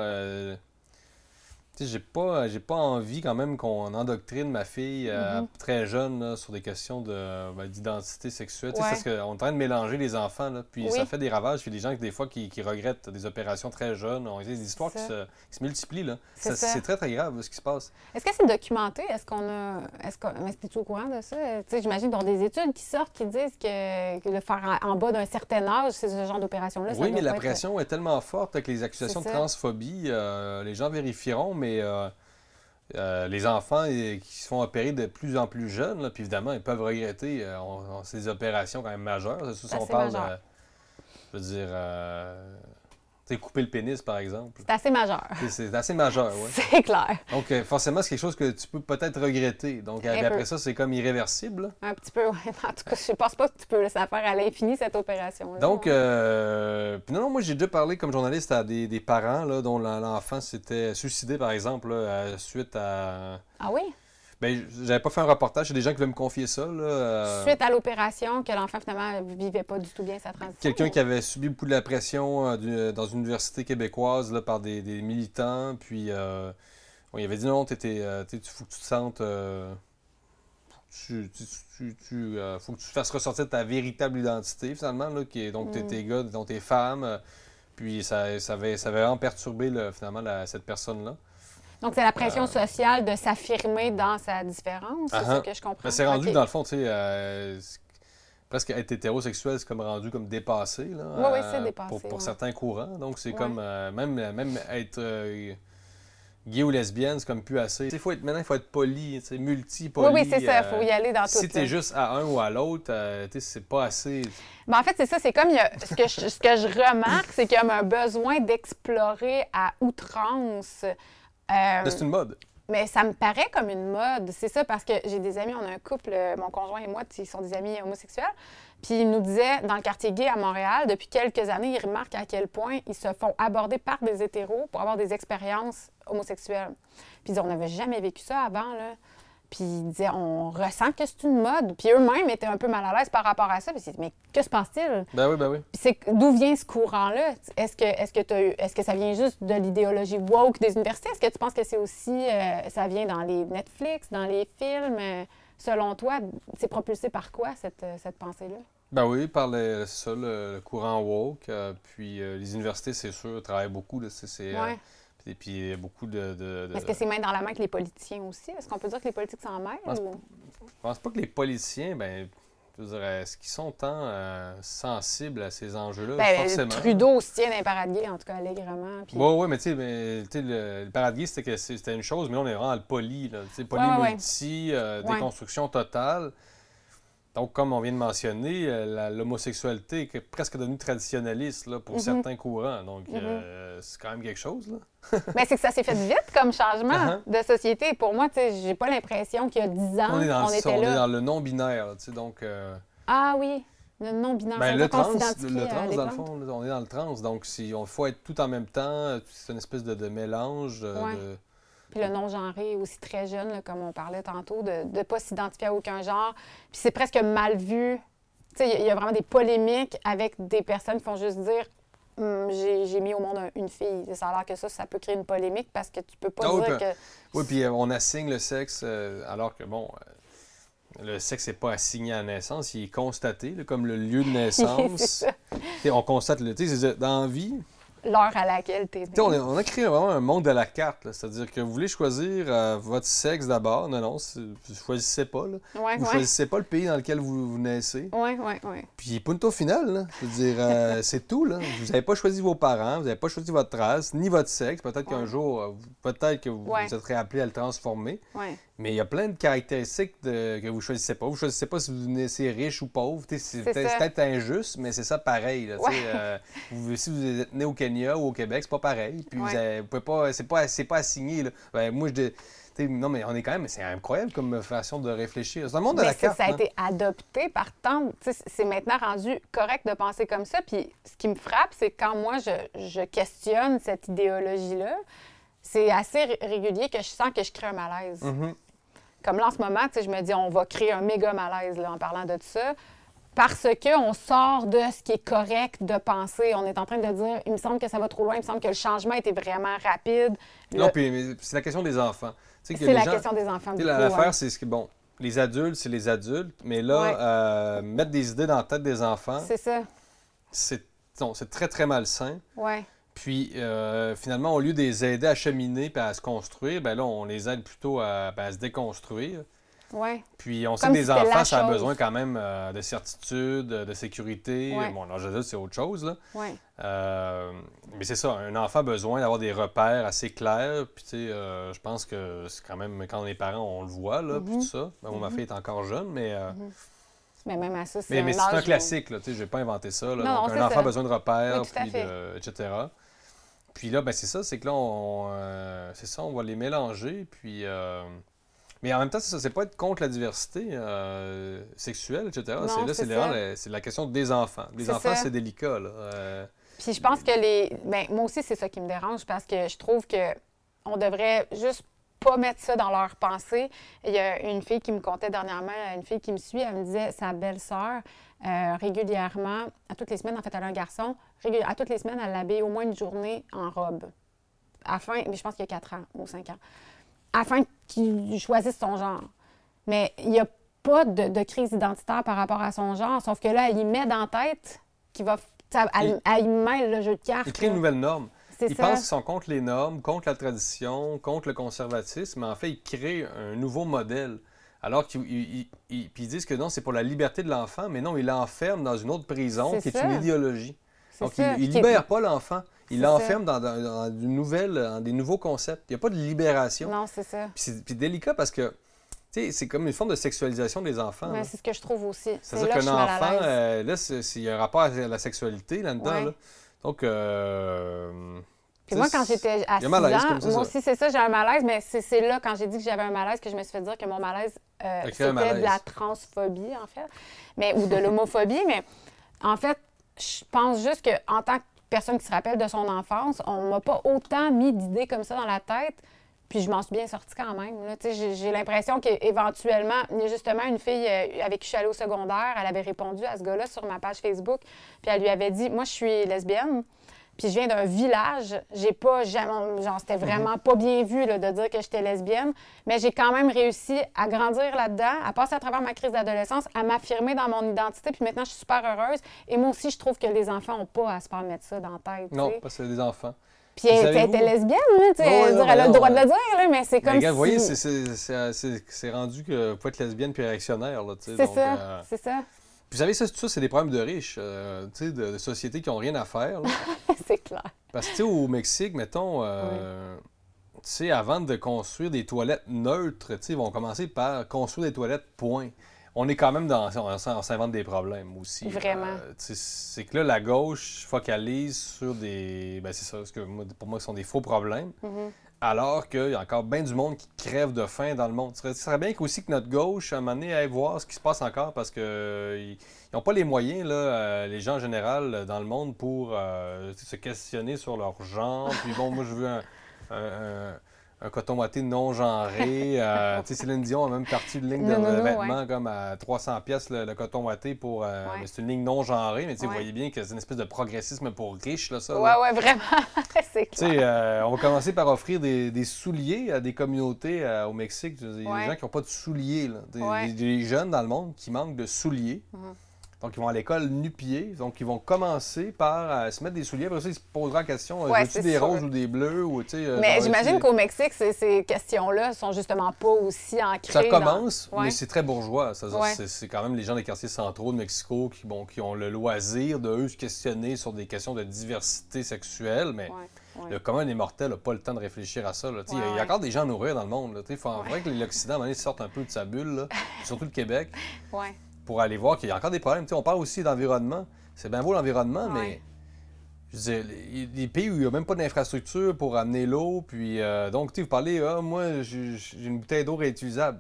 S2: j'ai pas, j'ai pas envie quand même qu'on endoctrine ma fille euh,
S1: Mhm.
S2: très jeune là, sur des questions de, ben, d'identité sexuelle.
S1: Ouais.
S2: Parce qu'on est en train de mélanger les enfants, là, puis
S1: Oui.
S2: ça fait des ravages. Puis des gens, des fois, qui, qui regrettent des opérations très jeunes. On a des histoires qui se, qui se multiplient. Là.
S1: C'est
S2: très, très grave ce qui se passe.
S1: Est-ce que c'est documenté? Est-ce qu'on a. Est-ce qu'on. Mais es-tu au courant de ça? J'imagine qu'il y a des études qui sortent qui disent que, que le faire en, en bas d'un certain âge, c'est ce genre d'opération-là.
S2: oui, mais la
S1: être-
S2: pression est tellement forte avec les accusations de transphobie. euh, les gens vérifieront, mais euh, euh, les enfants qui se font opérer de plus en plus jeunes, là, puis évidemment, ils peuvent regretter. euh, on- on- c'est des opérations quand même majeures. C'est sûr, si on parle,
S1: majeur.
S2: je veux dire, sais, couper le pénis, par exemple.
S1: C'est assez majeur.
S2: C'est- assez majeur, oui.
S1: C'est clair.
S2: Donc, euh, forcément, c'est quelque chose que tu peux peut-être regretter. Donc, après
S1: peu.
S2: ça, c'est comme irréversible. là.
S1: Un petit peu, ouais. En tout cas, je pense pas que tu peux laisser faire à l'infini cette opération-là.
S2: Donc, euh, non, non, moi j'ai déjà parlé comme journaliste à des, des parents là, dont l'en- l'enfant s'était suicidé, par exemple, là, suite à.
S1: Ah oui?
S2: Ben, j'avais pas fait un reportage, c'est des gens qui veulent me confier ça. Là, euh,
S1: Suite à l'opération, que l'enfant, finalement, vivait pas du tout bien sa transition.
S2: Quelqu'un qui avait subi beaucoup de la pression euh, du- dans une université québécoise là, par des, des militants, puis euh, bon, il avait dit non, t'étais, euh, tu faut que tu te sentes. euh, tu, tu, tu- tu, euh, faut que tu fasses ressortir ta véritable identité, finalement, là, qui est donc t'es,
S1: Mm.
S2: t'es gars, donc t'es femme. euh, puis ça, ça, avait, ça avait vraiment perturbé là, finalement la- cette personne-là.
S1: Donc, c'est la pression
S2: Euh.
S1: sociale de s'affirmer dans sa différence, c'est ça
S2: ah.
S1: que je comprends.
S2: C'est rendu, dans le fond, tu sais, euh, presque être hétérosexuel, c'est comme rendu comme dépassé. Là,
S1: Oui, oui,
S2: euh,
S1: c'est dépassé,
S2: Pour, certains courants. Donc, c'est comme, même, même être gay ou lesbienne, c'est comme plus assez. Faut être, maintenant, il faut être poli, sais,
S1: Oui, oui, c'est ça, il
S2: euh,
S1: faut y aller dans
S2: Si
S1: tout.
S2: tu es juste à un ou à l'autre, euh, c'est pas assez.
S1: Ben, en fait, c'est ça. C'est comme il y a- ce, que je, ce que je remarque, c'est qu'il y a un besoin d'explorer à outrance. Euh,
S2: c'est une mode.
S1: mais ça me paraît comme une mode. C'est ça parce que j'ai des amis, on a un couple, euh, mon conjoint et moi, ils sont des amis homosexuels. Puis ils nous disaient, dans le quartier gay à Montréal, depuis quelques années, ils remarquent à quel point ils se font aborder par des hétéros pour avoir des expériences homosexuelles. Puis ils disaient, on n'avait jamais vécu ça avant, là. Puis ils disaient, on ressent que c'est une mode. Puis eux-mêmes étaient un peu mal à l'aise par rapport à ça. Puis ils disaient, mais que se passe-t-il?
S2: Ben oui, ben oui.
S1: Puis c'est d'où vient ce courant-là? Est-ce que, est-ce, que eu- est-ce que ça vient juste de l'idéologie woke des universités? Est-ce que tu penses que c'est aussi, euh, ça vient dans les Netflix, dans les films? Euh, selon toi, c'est propulsé par quoi, cette, euh, cette pensée-là?
S2: Ben oui, par le, ça, le, le courant woke. euh, puis les universités, c'est sûr, travaillent beaucoup. Là, c'est, c'est,
S1: Ouais.
S2: Et puis il y a beaucoup de. de- de-
S1: Est-ce que c'est main dans la main avec les politiciens aussi? Est-ce qu'on peut dire que les politiques s'en mêlent?
S2: pense
S1: ou-
S2: Je pense pas que les politiciens, ben, je dire, est-ce qu'ils sont tant euh, sensibles à ces enjeux-là?
S1: Ben,
S2: Forcément.
S1: Trudeau se tient d'un parade gay, en tout cas, allègrement. Puis...
S2: Oui, oui, mais tu sais, sais, le, le parade gay, c'était, que c'était une chose, mais là, on est vraiment le poli. Là, poli
S1: Ouais, ouais, ouais.
S2: multi, euh,
S1: Ouais.
S2: déconstruction totale. Donc, comme on vient de mentionner, euh, l'homosexualité est presque devenue traditionnaliste là, pour
S1: Mhm.
S2: certains courants. Donc,
S1: Mhm.
S2: euh, c'est quand même quelque chose. Là.
S1: Ben, c'est que ça s'est fait vite comme changement
S2: Uh-huh.
S1: de société. Pour moi, tu sais, j'ai pas l'impression qu'il y a 10 ans,
S2: on est dans,
S1: on
S2: ça,
S1: était
S2: on est
S1: là.
S2: dans le non-binaire. là, tu sais, donc, euh,
S1: Ah oui. Le non-binaire.
S2: Ben,
S1: veut
S2: le trans, le trans dans le fond, là, on est dans le trans. Donc, si on faut être tout en même temps, c'est une espèce de, de mélange. euh,
S1: Ouais.
S2: de-
S1: Puis le non-genré aussi très jeune, là, comme on parlait tantôt, de ne pas s'identifier à aucun genre. Puis c'est presque mal vu. Il y a- il y, a vraiment des polémiques avec des personnes qui font juste dire Hum, j'ai mis au monde un- une fille. Ça a l'air que ça, ça peut créer une polémique parce que tu peux pas
S2: Ah
S1: dire que.
S2: Oui, puis euh, on assigne le sexe euh, alors que, bon, euh, le sexe n'est pas assigné à la naissance, il est constaté, là, comme le lieu de naissance. on constate, le, tu sais, c'est- dans la vie,
S1: L'heure à laquelle tu es.
S2: on, a, on a créé vraiment un monde de la carte. C'est-à-dire que vous voulez choisir euh, votre sexe d'abord. Non, non, vous choisissez pas. Là.
S1: Ouais,
S2: Vous
S1: ouais.
S2: choisissez pas le pays dans lequel vous, vous naissez.
S1: Ouais, ouais, ouais.
S2: Puis punto final, là. Je veux dire, euh, c'est tout, là. Vous n'avez pas choisi vos parents, vous n'avez pas choisi votre race, ni votre sexe. Peut-être qu'un jour, euh, peut-être que vous, serez appelé à le transformer. Mais il y a plein de caractéristiques de- que vous choisissez pas. Vous choisissez pas si vous naissez riche ou pauvre. C'est peut-être injuste, mais c'est ça pareil. là. Euh, vous- si vous êtes né au Ou au Québec, c'est pas pareil. Puis vous,
S1: Ouais.
S2: avez- vous pouvez pas, c'est pas, c'est pas assigné. Là. Ben, moi, je, non, mais on est quand même, c'est incroyable comme façon de réfléchir. C'est un monde de
S1: Mais
S2: la carte.
S1: ça a
S2: hein.
S1: été adopté par tant. C'est maintenant rendu correct de penser comme ça. Puis ce qui me frappe, c'est quand moi, je, je questionne cette idéologie-là, c'est assez ré- régulier que je sens que je crée un malaise.
S2: Mhm.
S1: Comme là, en ce moment, je me dis, on va créer un méga malaise là, en parlant de tout ça. Parce qu'on sort de ce qui est correct de penser. On est en train de dire, il me semble que ça va trop loin, il me semble que le changement était vraiment rapide.
S2: Non, puis c'est la question des enfants. Tu sais, que
S1: C'est la
S2: gens-
S1: question des enfants.
S2: Tu sais, L'affaire,
S1: ouais.
S2: c'est que, bon, les adultes, c'est les adultes, mais là,
S1: Ouais.
S2: euh, mettre des idées dans la tête des enfants,
S1: C'est ça.
S2: c'est très, très malsain.
S1: Ouais.
S2: Puis, euh, finalement, au lieu de les aider à cheminer et à se construire, ben là, on les aide plutôt à, ben, à se déconstruire.
S1: Ouais.
S2: Puis, on sait que
S1: si
S2: des enfants, ça a
S1: chose.
S2: besoin quand même euh, de certitude, de sécurité.
S1: Ouais.
S2: Bon, l'âge adulte, c'est autre chose, là.
S1: Ouais.
S2: Euh, mais c'est ça, un enfant a besoin d'avoir des repères assez clairs. Puis, tu sais, euh, je pense que c'est quand même, quand on est parent, on le voit, là, puis
S1: Mhm.
S2: tout ça. Ben, moi, ma fille est encore jeune, mais... euh,
S1: Mais même à ça, c'est
S2: mais,
S1: un
S2: mais c'est un
S1: âge où-
S2: classique, là, tu sais, j'ai pas inventé ça. là.
S1: Non,
S2: Donc,
S1: non,
S2: un enfant
S1: ça.
S2: a besoin de repères, puis de- etc. Puis là, ben, c'est ça, c'est que là, on, euh, c'est ça, on va les mélanger, puis... euh, Mais en même temps, c'est ça, c'est pas être contre la diversité euh, sexuelle, etc.
S1: Non,
S2: c'est là,
S1: c'est
S2: la, c'est la question des enfants. Les enfants, c'est délicat, là. Euh,
S1: Puis je pense que les. Ben, moi aussi, c'est ça qui me dérange parce que je trouve que on devrait juste pas mettre ça dans leur pensée. Il y a une fille qui me contait dernièrement, une fille qui me suit, elle me disait sa belle-sœur, euh, régulièrement, à toutes les semaines, en fait, elle a un garçon, à toutes les semaines, elle l'habille au moins une journée en robe. Afin, mais je pense qu'il y a 4 ans ou 5 ans. Afin qu'il choisisse son genre. Mais il n'y a pas de, de crise identitaire par rapport à son genre, sauf que là, elle y met dans la tête qu'il va. Elle, elle y mêle le jeu de cartes.
S2: Ils créent une nouvelle norme. Ils
S1: ça.
S2: pensent qu'ils sont contre les normes, contre la tradition, contre le conservatisme, mais en fait, ils créent un nouveau modèle. Alors qu'ils disent que non, c'est pour la liberté de l'enfant, mais non, ils l'enferment dans une autre prison qui est une idéologie. Donc,
S1: ça.
S2: ils ne libèrent pas l'enfant. Ils
S1: C'est
S2: l'enferment dans, dans- dans une nouvelle, dans des nouveaux concepts. Il n'y a pas de libération.
S1: Non, c'est ça.
S2: Puis c'est délicat parce que, c'est comme une forme de sexualisation des enfants.
S1: C'est ce que je trouve aussi. C'est
S2: C'est-à-dire qu'un enfant, euh, là, il y a un rapport à la sexualité là-dedans.
S1: Ouais.
S2: là. Donc, euh,
S1: Puis moi, quand j'étais à
S2: il y
S1: 6
S2: a malaise
S1: ans,
S2: comme ça,
S1: moi aussi, c'est ça, j'ai un malaise, mais c'est là, quand j'ai dit que j'avais un malaise, que je me suis fait dire que mon malaise, euh, c'était de la transphobie, en fait, mais, ou de l'homophobie. mais en fait, je pense juste qu'en tant que personne qui se rappelle de son enfance, on m'a pas autant mis d'idées comme ça dans la tête. Puis je m'en suis bien sortie quand même. J'ai l'impression qu'éventuellement, justement une fille euh, avec qui je suis allée au secondaire, elle avait répondu à ce gars-là sur ma page Facebook, puis elle lui avait dit Moi, je suis lesbienne, puis je viens d'un village. J'ai pas jamais. Genre, c'était vraiment pas bien vu là, de dire que j'étais lesbienne, mais j'ai quand même réussi à grandir là-dedans, à passer à travers ma crise d'adolescence, à m'affirmer dans mon identité, puis maintenant, je suis super heureuse. Et moi aussi, je trouve que les enfants n'ont pas à se faire mettre ça dans la tête.
S2: non, parce que c'est des enfants.
S1: Puis elle, était lesbienne, là, tu sais,
S2: Ouais,
S1: elle a
S2: mais
S1: le droit
S2: non,
S1: de le dire, là, mais c'est
S2: Mais
S1: comme
S2: regarde,
S1: si...
S2: vous voyez, c'est- rendu que pouvez être lesbienne puis réactionnaire. Là, tu sais,
S1: C'est ça,
S2: euh,
S1: c'est ça.
S2: Vous savez, ça, tout ça, c'est des problèmes de riches, euh, de, de sociétés qui n'ont rien à faire.
S1: c'est clair.
S2: Parce que, au Mexique, mettons, euh, avant de construire des toilettes neutres, ils vont commencer par construire des toilettes, point. On est quand même dans. On, on s'invente des problèmes aussi.
S1: Vraiment.
S2: Euh, c'est que là, la gauche focalise sur des. Ben, c'est ça, parce que pour moi, ce sont des faux problèmes.
S1: Mhm.
S2: Alors qu'il y a encore bien du monde qui crève de faim dans le monde. Ce serait, bien aussi que notre gauche, à un moment donné, aille voir ce qui se passe encore parce qu'ils n'ont pas les moyens, là, euh, les gens en général, dans le monde, pour euh, se questionner sur leur genre. Puis bon, moi, je veux un coton watté non genré. Euh, tu sais, Céline Dion a même parti de ligne de, vêtements comme à 300 pièces le, coton watté pour... Euh, c'est une ligne non genrée, mais tu vous voyez bien que c'est une espèce de progressisme pour riches, là, ça.
S1: Ouais, ouais, vraiment. c'est
S2: Tu sais, euh, on va commencer par offrir des, souliers à des communautés au Mexique. Il y a des gens qui n'ont pas de souliers, là. Des, jeunes dans le monde qui manquent de souliers. Mhm. Donc, ils vont à l'école nu-pieds. Donc, ils vont commencer par euh, se mettre des souliers. Après ça, ils se poseront la question euh, tu des roses ou des bleus ou,
S1: euh, Mais j'imagine qu'au Mexique, ces, questions-là sont justement pas aussi ancrées.
S2: Ça commence, mais c'est très bourgeois. C'est quand même les gens des quartiers centraux de Mexico qui, bon, qui ont le loisir de eux se questionner sur des questions de diversité sexuelle. Mais le commun des mortels n'a pas le temps de réfléchir à ça. Il y, a encore des gens à nourrir dans le monde. Il faudrait que l'Occident, sorte un peu de sa bulle, surtout le Québec pour aller voir qu'il y a encore des problèmes. on parle aussi d'environnement. C'est bien beau l'environnement, mais je veux dire, les pays où il n'y a même pas d'infrastructure pour amener l'eau, puis euh, donc, tu vous parlez, ah, moi, j'ai une bouteille d'eau réutilisable.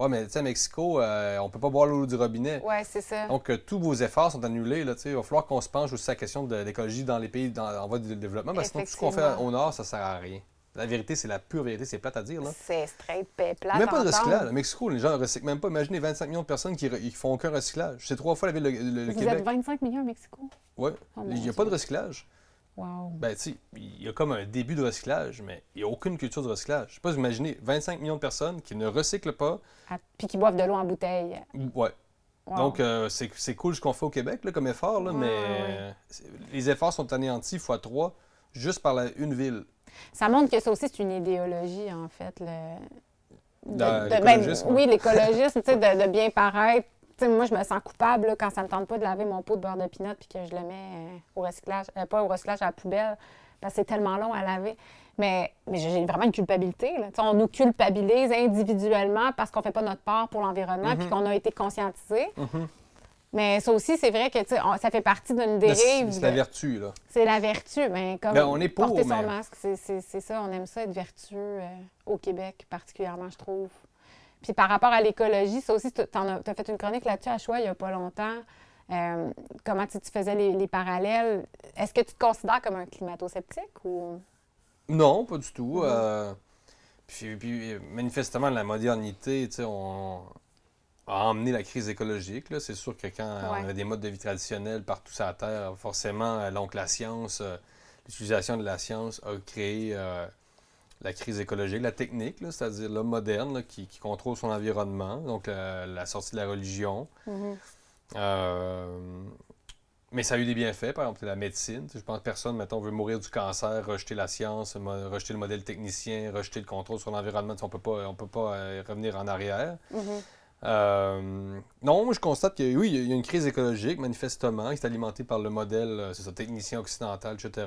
S2: Ouais, mais tu sais, à Mexico, euh, on peut pas boire l'eau du robinet.
S1: Ouais, c'est ça.
S2: Donc, euh, tous vos efforts sont annulés. Là, il va falloir qu'on se penche aussi à la question de l'écologie dans les pays en voie de développement, parce que tout ce qu'on fait au nord, ça sert à rien. La vérité, c'est la pure vérité, c'est plate à dire.
S1: C'est straight, plate.
S2: Même pas de recyclage. Au Mexico, les gens ne recyclent même pas. Imaginez 25 millions de personnes qui ne font aucun recyclage. C'est trois fois la ville de
S1: Vous
S2: Québec.
S1: Vous êtes 25 millions au Mexico?
S2: Oui. Oh il n'y a pas de recyclage.
S1: Wow.
S2: Ben, tu sais, il y a comme un début de recyclage, mais il n'y a aucune culture de recyclage. Je ne sais pas, vous imaginez 25 millions de personnes qui ne recyclent pas.
S1: Ah, puis qui boivent de l'eau en bouteille.
S2: Oui. Donc, euh, c'est cool ce qu'on fait au Québec là, comme effort, là, mais les efforts sont anéantis fois trois juste par la, une ville.
S1: Ça montre que ça aussi, c'est une idéologie, en fait. Le...
S2: De,
S1: oui, l'écologisme, de, de bien paraître. moi, je me sens coupable quand ça ne me tente pas de laver mon pot de beurre de pinot puis que je le mets euh, au recyclage, euh, pas au recyclage, à la poubelle, parce que c'est tellement long à laver. Mais, mais j'ai vraiment une culpabilité. On nous culpabilise individuellement parce qu'on ne fait pas notre part pour l'environnement puis mm-hmm. qu'on a été conscientisé. Mm-hmm. Mais ça aussi, c'est vrai que ça fait partie d'une dérive.
S2: C'est la vertu, là.
S1: C'est la vertu, mais comme
S2: ben, on est pour,
S1: porter son masque, c'est ça, on aime ça être vertueux euh, au Québec particulièrement, je trouve. Puis par rapport à l'écologie, ça aussi, tu as, fait une chronique là-dessus à Choix il n'y a pas longtemps. Euh, comment tu, faisais les, parallèles? Est-ce que tu te considères comme un climato-sceptique ou...
S2: Non, pas du tout. Euh, puis, puis, manifestement, la modernité, tu sais, on a emmené la crise écologique. C'est sûr que quand on a des modes de vie traditionnels partout sur la Terre, forcément, euh, donc la science, euh, l'utilisation de la science a créé euh, la crise écologique, la technique, c'est-à-dire l'homme moderne qui, contrôle son environnement, donc la, sortie de la religion. Mm-hmm. mais ça a eu des bienfaits, par exemple, la médecine. Je pense que personne, mettons, veut mourir du cancer, rejeter la science, rejeter le modèle technicien, rejeter le contrôle sur l'environnement. On ne peut pas revenir en arrière. Mm-hmm. Euh, non, je constate que oui, il y a une crise écologique, manifestement, qui est alimentée par le modèle, euh, c'est ça, technicien occidental, etc.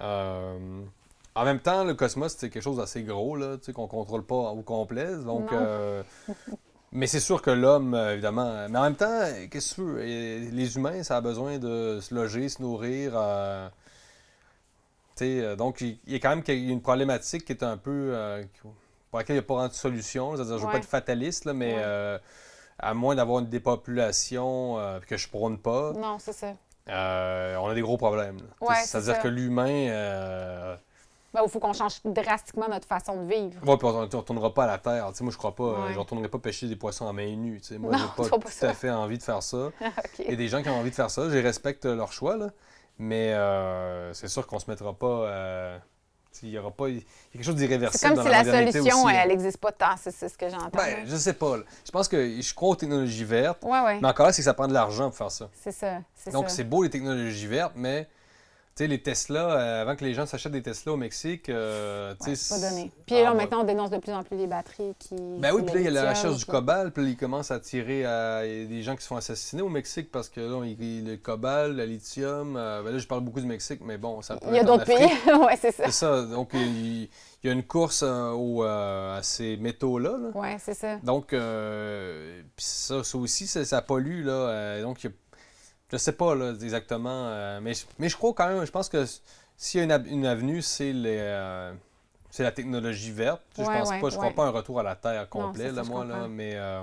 S2: Euh, en même temps, le cosmos, c'est quelque chose d'assez gros, là, qu'on ne contrôle pas au complet. Donc, mais c'est sûr que l'homme, évidemment. Mais en même temps, qu'est-ce que tu veux? Les humains, ça a besoin de se loger, se nourrir. donc, il y a quand même une problématique qui est un peu pour laquelle il n'y a pas de solution. C'est-à-dire, je ne veux pas être fataliste, mais euh, à moins d'avoir une dépopulation euh, que je prône pas.
S1: Non, c'est ça.
S2: Euh, on a des gros problèmes. C'est-à-dire que l'humain.
S1: Ben, il faut qu'on change drastiquement notre façon de vivre.
S2: Oui, puis on ne retournera pas à la terre. moi, je crois pas. je ne retournerai pas pêcher des poissons à main nue. Moi, je n'ai pas, tout à fait envie de faire ça. Il y a des gens qui ont envie de faire ça. Je respecte leur choix, là. mais c'est sûr qu'on ne se mettra pas il y aura pas. Il y a quelque chose d'irréversible.
S1: C'est comme si la, solution, elle n'existe pas tant, c'est ce que j'entends.
S2: Ben, je sais pas. Je pense que je crois aux technologies vertes.
S1: Ouais, ouais.
S2: Mais encore là, c'est que ça prend de l'argent pour faire ça.
S1: C'est ça.
S2: Donc, c'est beau les technologies vertes, mais sais, les Tesla, euh, avant que les gens s'achètent des Tesla au Mexique, euh,
S1: tu sais... pas donné. Puis là, maintenant, on dénonce de plus en plus les batteries qui...
S2: Ben oui, puis là, il y a la recherche du cobalt, puis là, ils commencent à tirer à... des gens qui se font assassiner au Mexique parce que là, il, le cobalt, le lithium... Euh, ben là, je parle beaucoup du Mexique, mais bon, ça peut
S1: Il y a d'autres pays, oui, c'est ça.
S2: C'est ça, donc il, y a une course au, à ces métaux-là.
S1: Oui, c'est ça.
S2: Donc, puis ça, ça aussi, ça, ça pollue, là. donc, il y a je sais pas là, exactement, euh, mais, je, mais je crois quand même, je pense que s'il y a une, avenue, c'est les, euh, c'est la technologie verte. je pense
S1: ouais,
S2: pas, je crois pas un retour à la Terre complet, là, moi, là, mais, euh,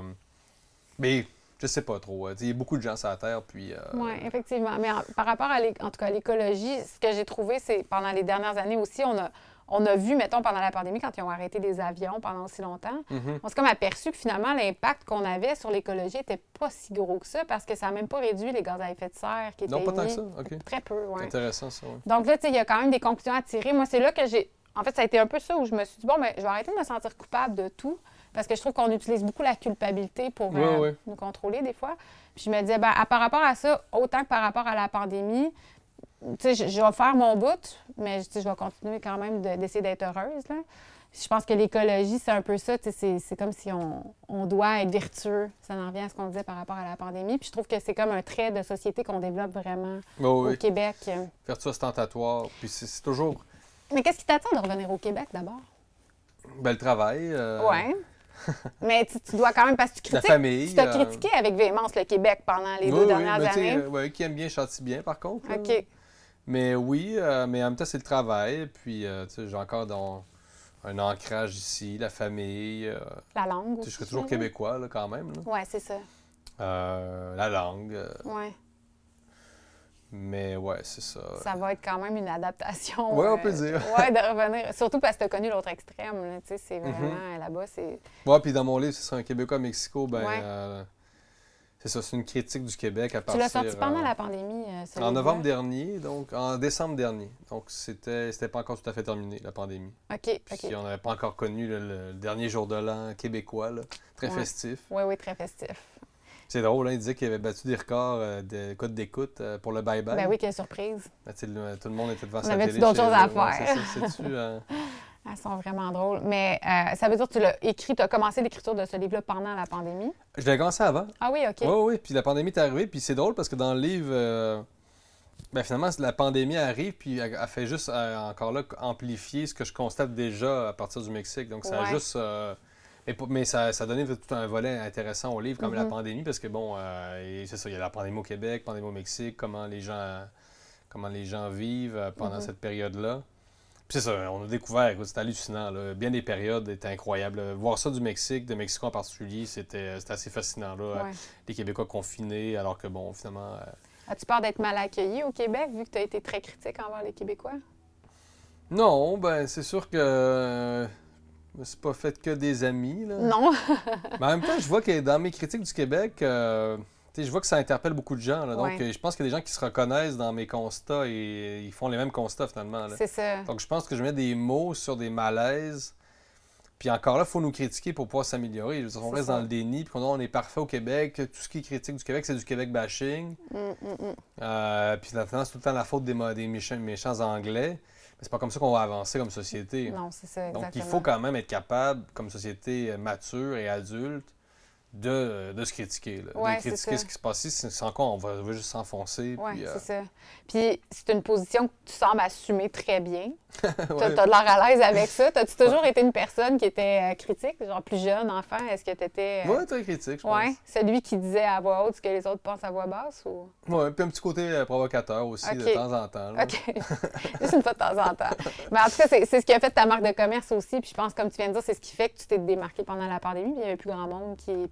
S2: mais je sais pas trop. Il y a beaucoup de gens sur la Terre, puis... euh,
S1: Oui, effectivement. Mais en- par rapport à l'é- en tout cas, à l'écologie, ce que j'ai trouvé, c'est pendant les dernières années aussi, on a, on a vu, mettons, pendant la pandémie, quand ils ont arrêté les avions pendant aussi longtemps,
S2: mhm.
S1: on s'est comme aperçu que finalement, l'impact qu'on avait sur l'écologie n'était pas si gros que ça parce que ça n'a même pas réduit les gaz à effet de serre qui étaient
S2: Non, pas tant que ça.
S1: Très peu, oui.
S2: Intéressant, ça.
S1: Donc là, tu sais, il y a quand même des conclusions à tirer. Moi, c'est là que j'ai. En fait, ça a été un peu ça où je me suis dit, bon, ben, je vais arrêter de me sentir coupable de tout parce que je trouve qu'on utilise beaucoup la culpabilité pour
S2: Ouais,
S1: euh,
S2: ouais.
S1: nous contrôler des fois. Puis je me disais, ben, à- par rapport à ça, autant que par rapport à la pandémie, je, je vais faire mon bout, mais je vais continuer quand même de- d'essayer d'être heureuse. Là. Je pense que l'écologie, c'est un peu ça. C'est comme si on, on doit être vertueux. Ça en revient à ce qu'on disait par rapport à la pandémie. Puis je trouve que c'est comme un trait de société qu'on développe vraiment au. Québec.
S2: Vertu ostentatoire, puis c'est toujours
S1: Mais qu'est-ce qui t'attend de revenir au Québec d'abord?
S2: ben, le travail. euh,
S1: Ouais. Mais tu, tu dois quand même, parce que tu
S2: La
S1: critiques.
S2: famille.
S1: Tu t'as
S2: euh,
S1: critiqué avec véhémence le Québec pendant les
S2: oui,
S1: deux
S2: oui,
S1: dernières années.
S2: euh, ouais, qui aime bien châtie bien, par contre. là. Mais oui, euh, mais en même temps, c'est le travail. Puis, euh, tu sais, j'ai encore dans un ancrage ici, la famille. euh,
S1: La langue aussi.
S2: je serais toujours
S1: j'imagine.
S2: québécois, là, quand même.
S1: Ouais, c'est ça.
S2: Euh, la langue.
S1: Ouais.
S2: mais ouais, c'est ça.
S1: Ça va être quand même une adaptation.
S2: Ouais, on peut dire.
S1: ouais, de revenir. Surtout parce que tu as connu l'autre extrême. Tu sais, c'est
S2: Mhm.
S1: vraiment là-bas, c'est.
S2: Ouais, puis dans mon livre, c'est ça, un Québécois à Mexico, ben.
S1: Ouais.
S2: C'est ça, c'est une critique du Québec à
S1: Tu
S2: partir.
S1: l'as sorti pendant
S2: euh,
S1: la pandémie. euh,
S2: En novembre dernier, donc en décembre dernier. Donc c'était c'était pas encore tout à fait terminé, la pandémie.
S1: OK,
S2: Puis
S1: OK.
S2: on n'avait pas encore connu le, le dernier jour de l'an québécois, là, très
S1: Ouais.
S2: festif.
S1: Oui, oui, très festif.
S2: C'est drôle, hein, il disait qu'il avait battu des records euh, de codes d'écoute euh, pour le bye-bye.
S1: Ben oui, quelle surprise.
S2: Ben, tu tout le monde était devant
S1: On
S2: sa
S1: avait-tu
S2: télé.
S1: d'autres
S2: chez
S1: choses à.
S2: Ouais,
S1: faire?
S2: c'est ça, c'est-tu,
S1: Elles sont vraiment drôles. Mais euh, ça veut dire que tu l'as écrit, tu as commencé l'écriture de ce livre-là pendant la pandémie?
S2: Je l'ai commencé avant.
S1: Ah oui, OK.
S2: Oui, oui. Puis la pandémie est arrivée. Puis c'est drôle parce que dans le livre, euh, ben, finalement, la pandémie arrive. Puis elle, elle fait juste, euh, encore là, amplifier ce que je constate déjà à partir du Mexique. Donc ça a juste. euh, mais ça, ça a donné tout un volet intéressant au livre, comme la
S1: Mhm.
S2: pandémie. Parce que bon, euh, c'est ça, il y a la pandémie au Québec, pandémie au Mexique, comment les gens, comment les gens vivent pendant
S1: Mhm.
S2: cette période-là. C'est ça, on a découvert, c'était hallucinant. là. Bien des périodes étaient incroyables. Voir ça du Mexique, de Mexico en particulier, c'était c'était assez fascinant. Là
S1: Ouais.
S2: les Québécois confinés, alors que, bon, finalement... euh,
S1: As-tu peur d'être mal accueilli au Québec, vu que tu as été très critique envers les Québécois?
S2: Non, ben, c'est sûr que... euh, je me suis pas fait que des amis, là.
S1: Non.
S2: Mais en même temps, je vois que dans mes critiques du Québec, euh, tu sais, je vois que ça interpelle beaucoup de gens, là. Donc,
S1: Ouais.
S2: euh, je pense qu'il y a des gens qui se reconnaissent dans mes constats et ils font les mêmes constats, finalement,
S1: c'est ça.
S2: Donc, je pense que je mets des mots sur des malaises. Puis encore là, il faut nous critiquer pour pouvoir s'améliorer. On reste
S1: ça.
S2: dans le déni, puis on est parfait au Québec. Tout ce qui est critique du Québec, c'est du Québec bashing.
S1: Mm, mm, mm.
S2: Euh, puis maintenant, c'est tout le temps la faute des, méchants, méchants anglais. Mais c'est pas comme ça qu'on va avancer comme société.
S1: Non, c'est ça, exactement.
S2: Donc, il faut quand même être capable, comme société euh, mature et adulte, de, de se critiquer. là.
S1: Ouais,
S2: de
S1: c'est
S2: critiquer ce qui se passe ici. C'est sans quoi on va, on va juste s'enfoncer.
S1: Oui,
S2: puis, euh,
S1: c'est ça. Puis c'est une position que tu sembles assumer très bien. Tu as, de l'air à l'aise avec ça. As-tu toujours été une personne qui était euh, critique, genre plus jeune, enfant? Est-ce que tu étais.
S2: Ouais, très critique, je pense.
S1: ouais, celui qui disait à voix haute ce que les autres pensent à voix basse? Ou...
S2: Ouais, puis un petit côté euh, provocateur aussi, de temps en temps. là.
S1: OK. Juste une fois de temps en temps. Mais en tout cas, c'est c'est ce qui a fait ta marque de commerce aussi. Puis je pense, comme tu viens de dire, c'est ce qui fait que tu t'es démarqué pendant la pandémie. Puis il n'y avait plus grand monde qui.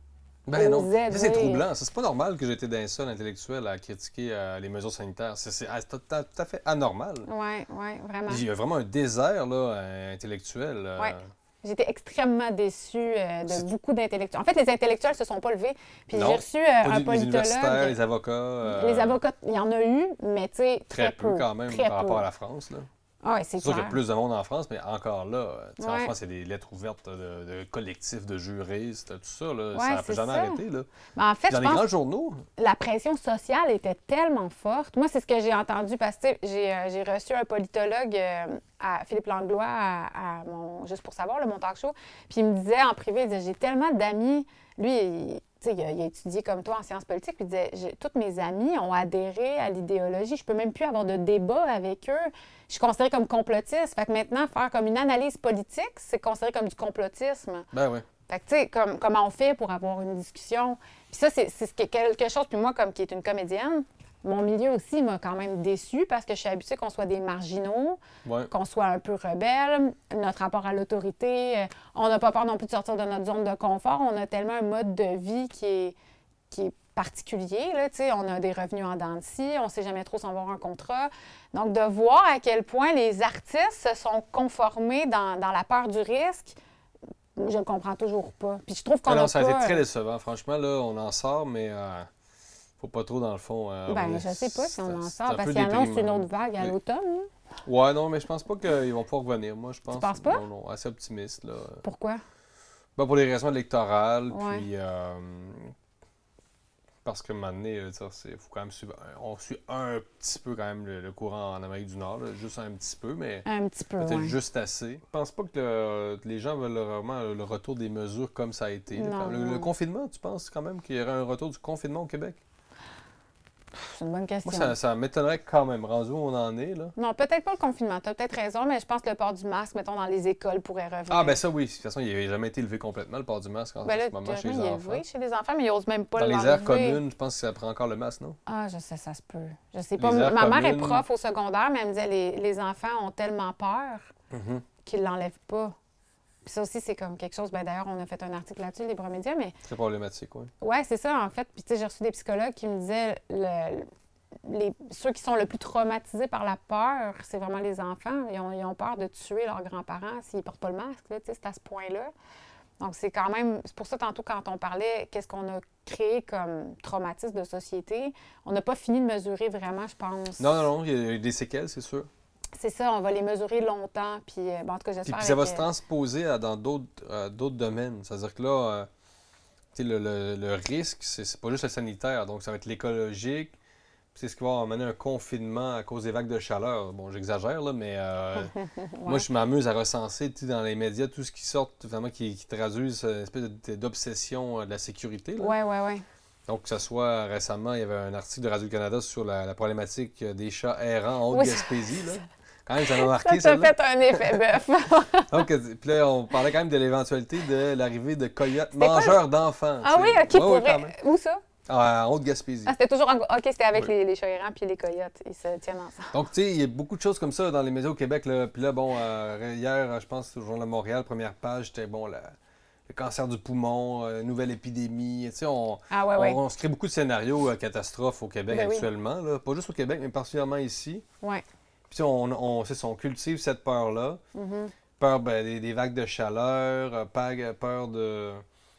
S2: Ben non, c'est troublant. C'est pas normal que j'étais d'un seul intellectuel à critiquer euh, les mesures sanitaires. C'est ah, tout, à- fait anormal.
S1: Oui, oui, vraiment.
S2: Il y a vraiment un désert là, euh, intellectuel. euh,
S1: Ouais. J'étais extrêmement déçue euh, de beaucoup d'intellectuels. En fait, les intellectuels se sont pas levés. Puis j'ai reçu euh, un
S2: du- les universitaires,
S1: politologue.
S2: les avocats. euh,
S1: Les avocats, il y en a eu, mais tu sais,
S2: Très,
S1: très,
S2: peu quand même par rapport à la France. Là.
S1: Ah ouais, c'est
S2: sûr qu'il y a plus de monde en France, mais encore là, euh, en. France, il y a des lettres ouvertes de, de collectifs de juristes, tout ça. Là,
S1: Ouais,
S2: ça n'a
S1: c'est
S2: jamais
S1: ça.
S2: arrêté. Là.
S1: Mais en fait,
S2: Dans
S1: je
S2: les grands journaux,
S1: la pression sociale était tellement forte. Moi, c'est ce que j'ai entendu parce que j'ai euh, j'ai reçu un politologue euh, à Philippe Langlois à, à mon juste pour savoir le mon talk show. Puis il me disait en privé, il disait j'ai tellement d'amis. Lui, il, il a, il a étudié comme toi en sciences politiques. Puis il disait toutes mes amis ont adhéré à l'idéologie. Je peux même plus avoir de débat avec eux. Je suis considérée comme complotiste. Fait que maintenant, faire comme une analyse politique, c'est considéré comme du complotisme.
S2: ben oui.
S1: Fait que, tu sais, comme, comment on fait pour avoir une discussion? Puis ça, c'est c'est quelque chose, puis moi, comme qui est une comédienne, mon milieu aussi m'a quand même déçu parce que je suis habituée qu'on soit des marginaux,
S2: Ouais.
S1: qu'on soit un peu rebelle, notre rapport à l'autorité. euh, on n'a pas peur non plus de sortir de notre zone de confort. On a tellement un mode de vie qui est, qui est particulier. Là, on a des revenus en dents de scie, on ne sait jamais trop va avoir un contrat. Donc, de voir à quel point les artistes se sont conformés dans, dans la peur du risque, je ne comprends toujours pas. Puis je trouve qu'on
S2: Ah non,
S1: a
S2: ça a été très
S1: euh,
S2: décevant. Franchement, là, on en sort, mais euh, faut pas trop, dans le fond. euh,
S1: Ben, je sais pas si on en sort parce qu'il annonce une autre vague à l'automne.
S2: Ouais, non, mais je pense pas qu'ils vont pouvoir revenir. Moi, je pense.
S1: penses pas?
S2: Non, non, assez optimiste, là.
S1: Pourquoi?
S2: Ben, pour les raisons électorales,
S1: Ouais.
S2: puis. euh, parce que maintenant, il faut quand même suivre. On suit un petit peu quand même le, le courant en Amérique du Nord, là, juste un petit peu, mais
S1: Un petit peu,
S2: peut-être
S1: ouais.
S2: juste assez. Je pense pas que le- que les gens veulent vraiment le retour des mesures comme ça a été.
S1: Non,
S2: le, le confinement, tu penses quand même qu'il y aurait un retour du confinement au Québec?
S1: C'est une bonne question.
S2: Moi, ça, ça m'étonnerait quand même, rendu où on en est, là.
S1: Non, peut-être pas le confinement. Tu as peut-être raison, mais je pense que le port du masque, mettons, dans les écoles pourrait revenir.
S2: Ah, ben ça, oui. De toute façon, il n'avait jamais été élevé complètement, le port du masque en
S1: Ben là,
S2: ce moment chez les
S1: théoriquement, il est
S2: enfants.
S1: élevé chez les enfants, mais ils n'osent même pas
S2: Dans les
S1: l'enlever.
S2: aires communes, je pense que ça prend encore le masque, non?
S1: Ah, je sais, ça se peut. Je sais pas.
S2: Les
S1: Ma mère est prof au secondaire, mais elle me disait les, les enfants ont tellement peur
S2: Mhm.
S1: qu'ils l'enlèvent pas. Puis ça aussi, c'est comme quelque chose. Ben, D'ailleurs, on a fait un article là-dessus, Libre Média, mais
S2: Très problématique, oui.
S1: Ouais, c'est ça, en fait. Puis, tu sais, j'ai reçu des psychologues qui me disaient le- les, ceux qui sont le plus traumatisés par la peur, c'est vraiment les enfants. Ils ont, ils ont peur de tuer leurs grands-parents s'ils ne portent pas le masque. là, tu sais, C'est à ce point-là. Donc, c'est quand même. C'est pour ça, tantôt, quand on parlait, qu'est-ce qu'on a créé comme traumatisme de société, on n'a pas fini de mesurer vraiment, je pense.
S2: Non, non, non, il y a eu des séquelles, c'est sûr.
S1: C'est ça, on va les mesurer longtemps. Puis, euh, bon, en tout cas,
S2: Puis,
S1: j'espère.
S2: puis ça va se transposer à- dans d'autres euh, d'autres domaines. C'est-à-dire que là, euh, le, le- le risque, c'est pas juste le sanitaire. Donc, ça va être l'écologique. C'est ce qui va amener un confinement à cause des vagues de chaleur. Bon, j'exagère, là, mais euh, moi, je m'amuse à recenser dans les médias tout ce qui sort, vraiment, qui, qui traduisent une espèce d'obsession de la sécurité. là.
S1: Ouais, ouais, ouais.
S2: Donc, que ce soit récemment, il y avait un article de Radio-Canada sur la, la problématique des chats errants en
S1: Oui,
S2: Haute-Gaspésie. Quand même, ça m'a
S1: Ça
S2: marqué,
S1: t'a
S2: celle-là.
S1: fait un effet bœuf.
S2: Donc, euh, puis là, on parlait quand même de l'éventualité de l'arrivée de coyotes mangeurs d'enfants.
S1: ah oui. OK, pour vrai. Où ça?
S2: Ah, en Haute-Gaspésie.
S1: Ah, c'était toujours en... OK, c'était avec
S2: Oui.
S1: les, les chats puis les coyotes. Ils se tiennent ensemble.
S2: Donc, tu sais, il y a beaucoup de choses comme ça dans les médias au Québec. Là. Puis là, bon, euh, hier, je pense, au Journal de Montréal, première page, c'était, bon, la- le cancer du poumon, euh, nouvelle épidémie. Tu sais, on,
S1: Ah ouais, ouais.
S2: on, on se crée beaucoup de scénarios euh, catastrophes au Québec
S1: Ben oui.
S2: actuellement. Là. Pas juste au Québec, mais particulièrement ici.
S1: Ouais.
S2: Puis on, on, ça, on cultive cette peur-là.
S1: Mhm.
S2: Peur ben, des, des vagues de chaleur, euh, peur, peur de...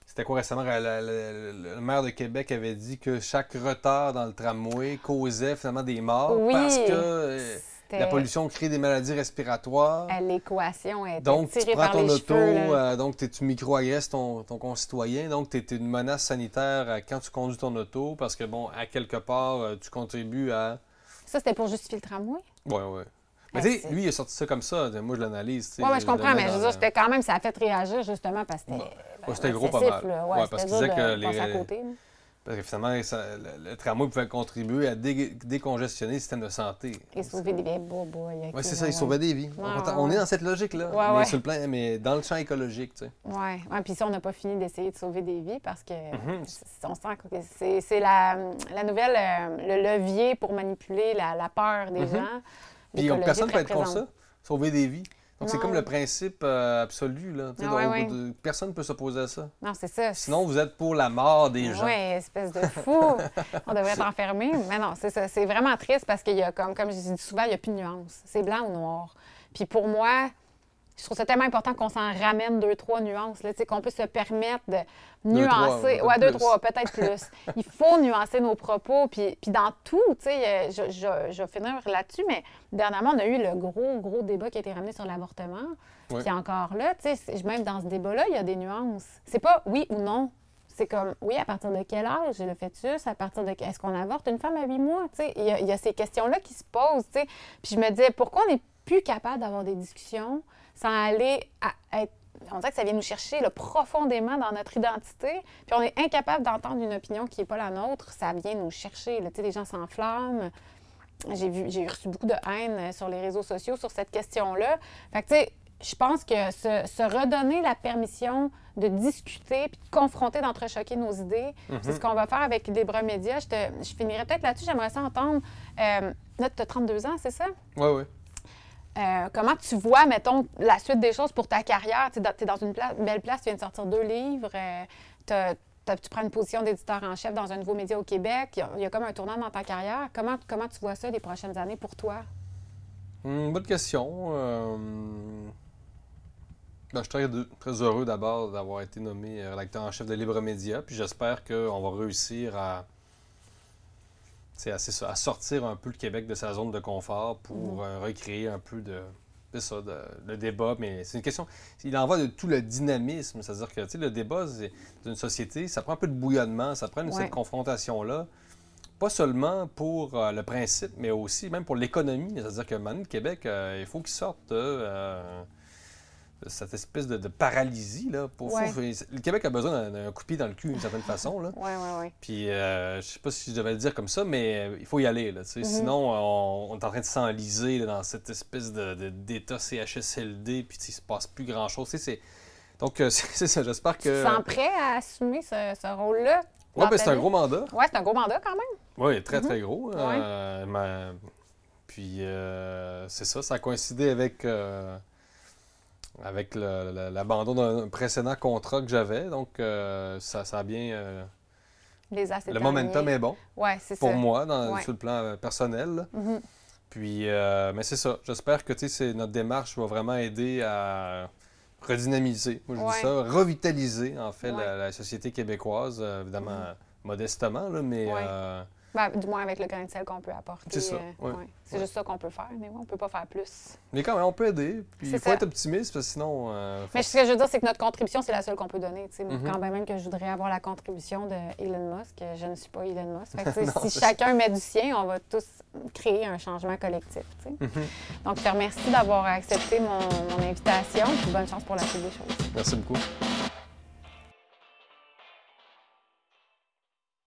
S2: C'était quoi récemment? la- la- la- le maire de Québec avait dit que chaque retard dans le tramway causait finalement des morts
S1: Oui.
S2: parce que euh, la pollution crée des maladies respiratoires.
S1: Euh, L'équation était
S2: Donc, tu prends
S1: par
S2: ton
S1: les
S2: auto,
S1: cheveux.
S2: euh, donc tu micro-agresses ton, ton concitoyen, donc tu es une menace sanitaire euh, quand tu conduis ton auto parce que, bon, à quelque part, euh, tu contribues à...
S1: Ça, c'était pour justifier le tramway?
S2: Ouais, ouais. Mais
S1: Ah,
S2: tu sais, lui, il a sorti ça comme ça. Moi, je l'analyse.
S1: Oui, ouais, je comprends, mais je veux dire, c'était quand même, ça a fait réagir justement parce que c'était. Ben,
S2: c'était gros pas mal.
S1: là. Ouais,
S2: parce qu'il disait que les-
S1: côté.
S2: Parce que finalement, ça- le, le tramway pouvait contribuer à dé- décongestionner le système de santé.
S1: Et sauver des vieilles bobois.
S2: Oui, c'est ça, il sauvait des vies.
S1: Ouais,
S2: on
S1: ouais,
S2: on est dans cette logique-là.
S1: Ouais,
S2: mais,
S1: ouais.
S2: sur le plan, mais dans le champ écologique, tu sais.
S1: Oui, ouais, puis ça, on n'a pas fini d'essayer de sauver des vies parce que
S2: Mhm.
S1: on sent que c'est la, la nouvelle, euh, le levier pour manipuler la, la peur des
S2: Mhm.
S1: gens.
S2: Puis personne ne peut être contre ça, sauver des vies. Donc c'est comme le principe euh, absolu. Là, tu sais,
S1: ouais,
S2: donc,
S1: ouais.
S2: de- personne ne peut s'opposer à ça.
S1: Non, c'est ça.
S2: Sinon, vous êtes pour la mort des gens.
S1: Oui, espèce de fou. on devrait être enfermé. Mais non, c'est ça. C'est vraiment triste parce qu'il y a, comme, comme je dis souvent, il n'y a plus de nuances. C'est blanc ou noir. Puis pour moi, je trouve ça tellement important qu'on s'en ramène deux, trois nuances. Qu'on peut se permettre de
S2: Deux, trois,
S1: nuancer. ouais, deux,
S2: plus.
S1: trois, peut-être plus. Il faut nuancer nos propos. Puis, puis dans tout, tu sais, euh, je, je, je vais finir là-dessus, mais dernièrement, on a eu le gros, gros débat qui a été ramené sur l'avortement. Puis encore là, tu sais, même dans ce débat-là, il y a des nuances. C'est pas oui ou non. C'est comme, oui, à partir de quel âge le fœtus? À partir de... Est-ce qu'on avorte une femme à huit mois? Tu sais, il y, a- il y a ces questions-là qui se posent, tu sais. Puis je me disais, pourquoi on n'est plus capable d'avoir des discussions sans aller à être... On dirait que ça vient nous chercher là, profondément dans notre identité. Puis on est incapable d'entendre une opinion qui n'est pas la nôtre. Ça vient nous chercher. Là. Tu sais, les gens s'enflamment. J'ai vu, j'ai reçu beaucoup de haine euh, sur les réseaux sociaux sur cette question-là. Fait que, tu sais, je pense que se, redonner la permission de discuter puis de confronter, d'entrechoquer nos idées, c'est ce qu'on va faire avec Libre Média. Je, je finirai peut-être là-dessus. J'aimerais ça entendre. Euh, là, tu as 32 ans, c'est ça?
S2: Oui, oui.
S1: Euh, comment tu vois, mettons, la suite des choses pour ta carrière? Tu es dans une, belle place, tu viens de sortir deux livres, euh, tu prends une position d'éditeur en chef dans un nouveau média au Québec. Il y, a, comme un tournant dans ta carrière. Comment, tu vois ça les prochaines années pour toi?
S2: Hum, bonne question. Euh, ben, je suis très, très heureux d'abord d'avoir été nommé rédacteur en chef de Libre Média. Puis j'espère qu'on va réussir à c'est à sortir un peu le Québec de sa zone de confort pour mhm. euh, recréer un peu de, ça, de, débat. Mais c'est une question. Il en va de tout le dynamisme. C'est-à-dire que le débat d'une société, ça prend un peu de bouillonnement, ça prend cette confrontation-là. Pas seulement pour euh, le principe, mais aussi même pour l'économie. C'est-à-dire que maintenant, le Québec, euh, il faut qu'il sorte cette espèce de, paralysie. Là, pour, le Québec a besoin d'un coup de pied dans le cul d'une certaine façon. Là.
S1: Oui, oui, oui.
S2: Puis, euh, je sais pas si je devais le dire comme ça, mais euh, il faut y aller. Là, mm-hmm. Sinon, on, est en train de s'enliser dans cette espèce d'état CHSLD, puis il se passe plus grand-chose. Donc, euh, c'est ça, j'espère que...
S1: Tu sens prêt à assumer ce, rôle-là?
S2: Oui, ben, c'est un gros mandat.
S1: Oui, c'est un gros mandat quand même.
S2: Oui, très, très mm-hmm. gros. Puis, c'est ça, ça a coïncidé avec avec l'abandon d'un précédent contrat que j'avais. Donc, euh, ça, ça a bien. Euh,
S1: le
S2: momentum est bon.
S1: Ouais, c'est
S2: pour moi, dans, sur le plan euh, personnel. Mm-hmm. Puis, mais c'est ça. J'espère que notre démarche va vraiment aider à redynamiser, moi je dis ça, revitaliser en fait la, société québécoise, évidemment mm-hmm. modestement, là, mais
S1: ben, du moins avec le grain de sel qu'on peut apporter.
S2: C'est ça.
S1: Euh, c'est juste ça qu'on peut faire, mais on ne peut pas faire plus.
S2: Mais quand même, on peut aider. Puis il faut être optimiste, parce que sinon.
S1: Euh, mais ce que je veux dire, c'est que notre contribution, c'est la seule qu'on peut donner. Mm-hmm. Quand même que je voudrais avoir la contribution de Elon Musk, je ne suis pas Elon Musk. si chacun met du sien, on va tous créer un changement collectif. Mm-hmm. Donc, je te remercie d'avoir accepté mon, mon invitation. Puis bonne chance pour la suite des choses.
S2: Merci beaucoup.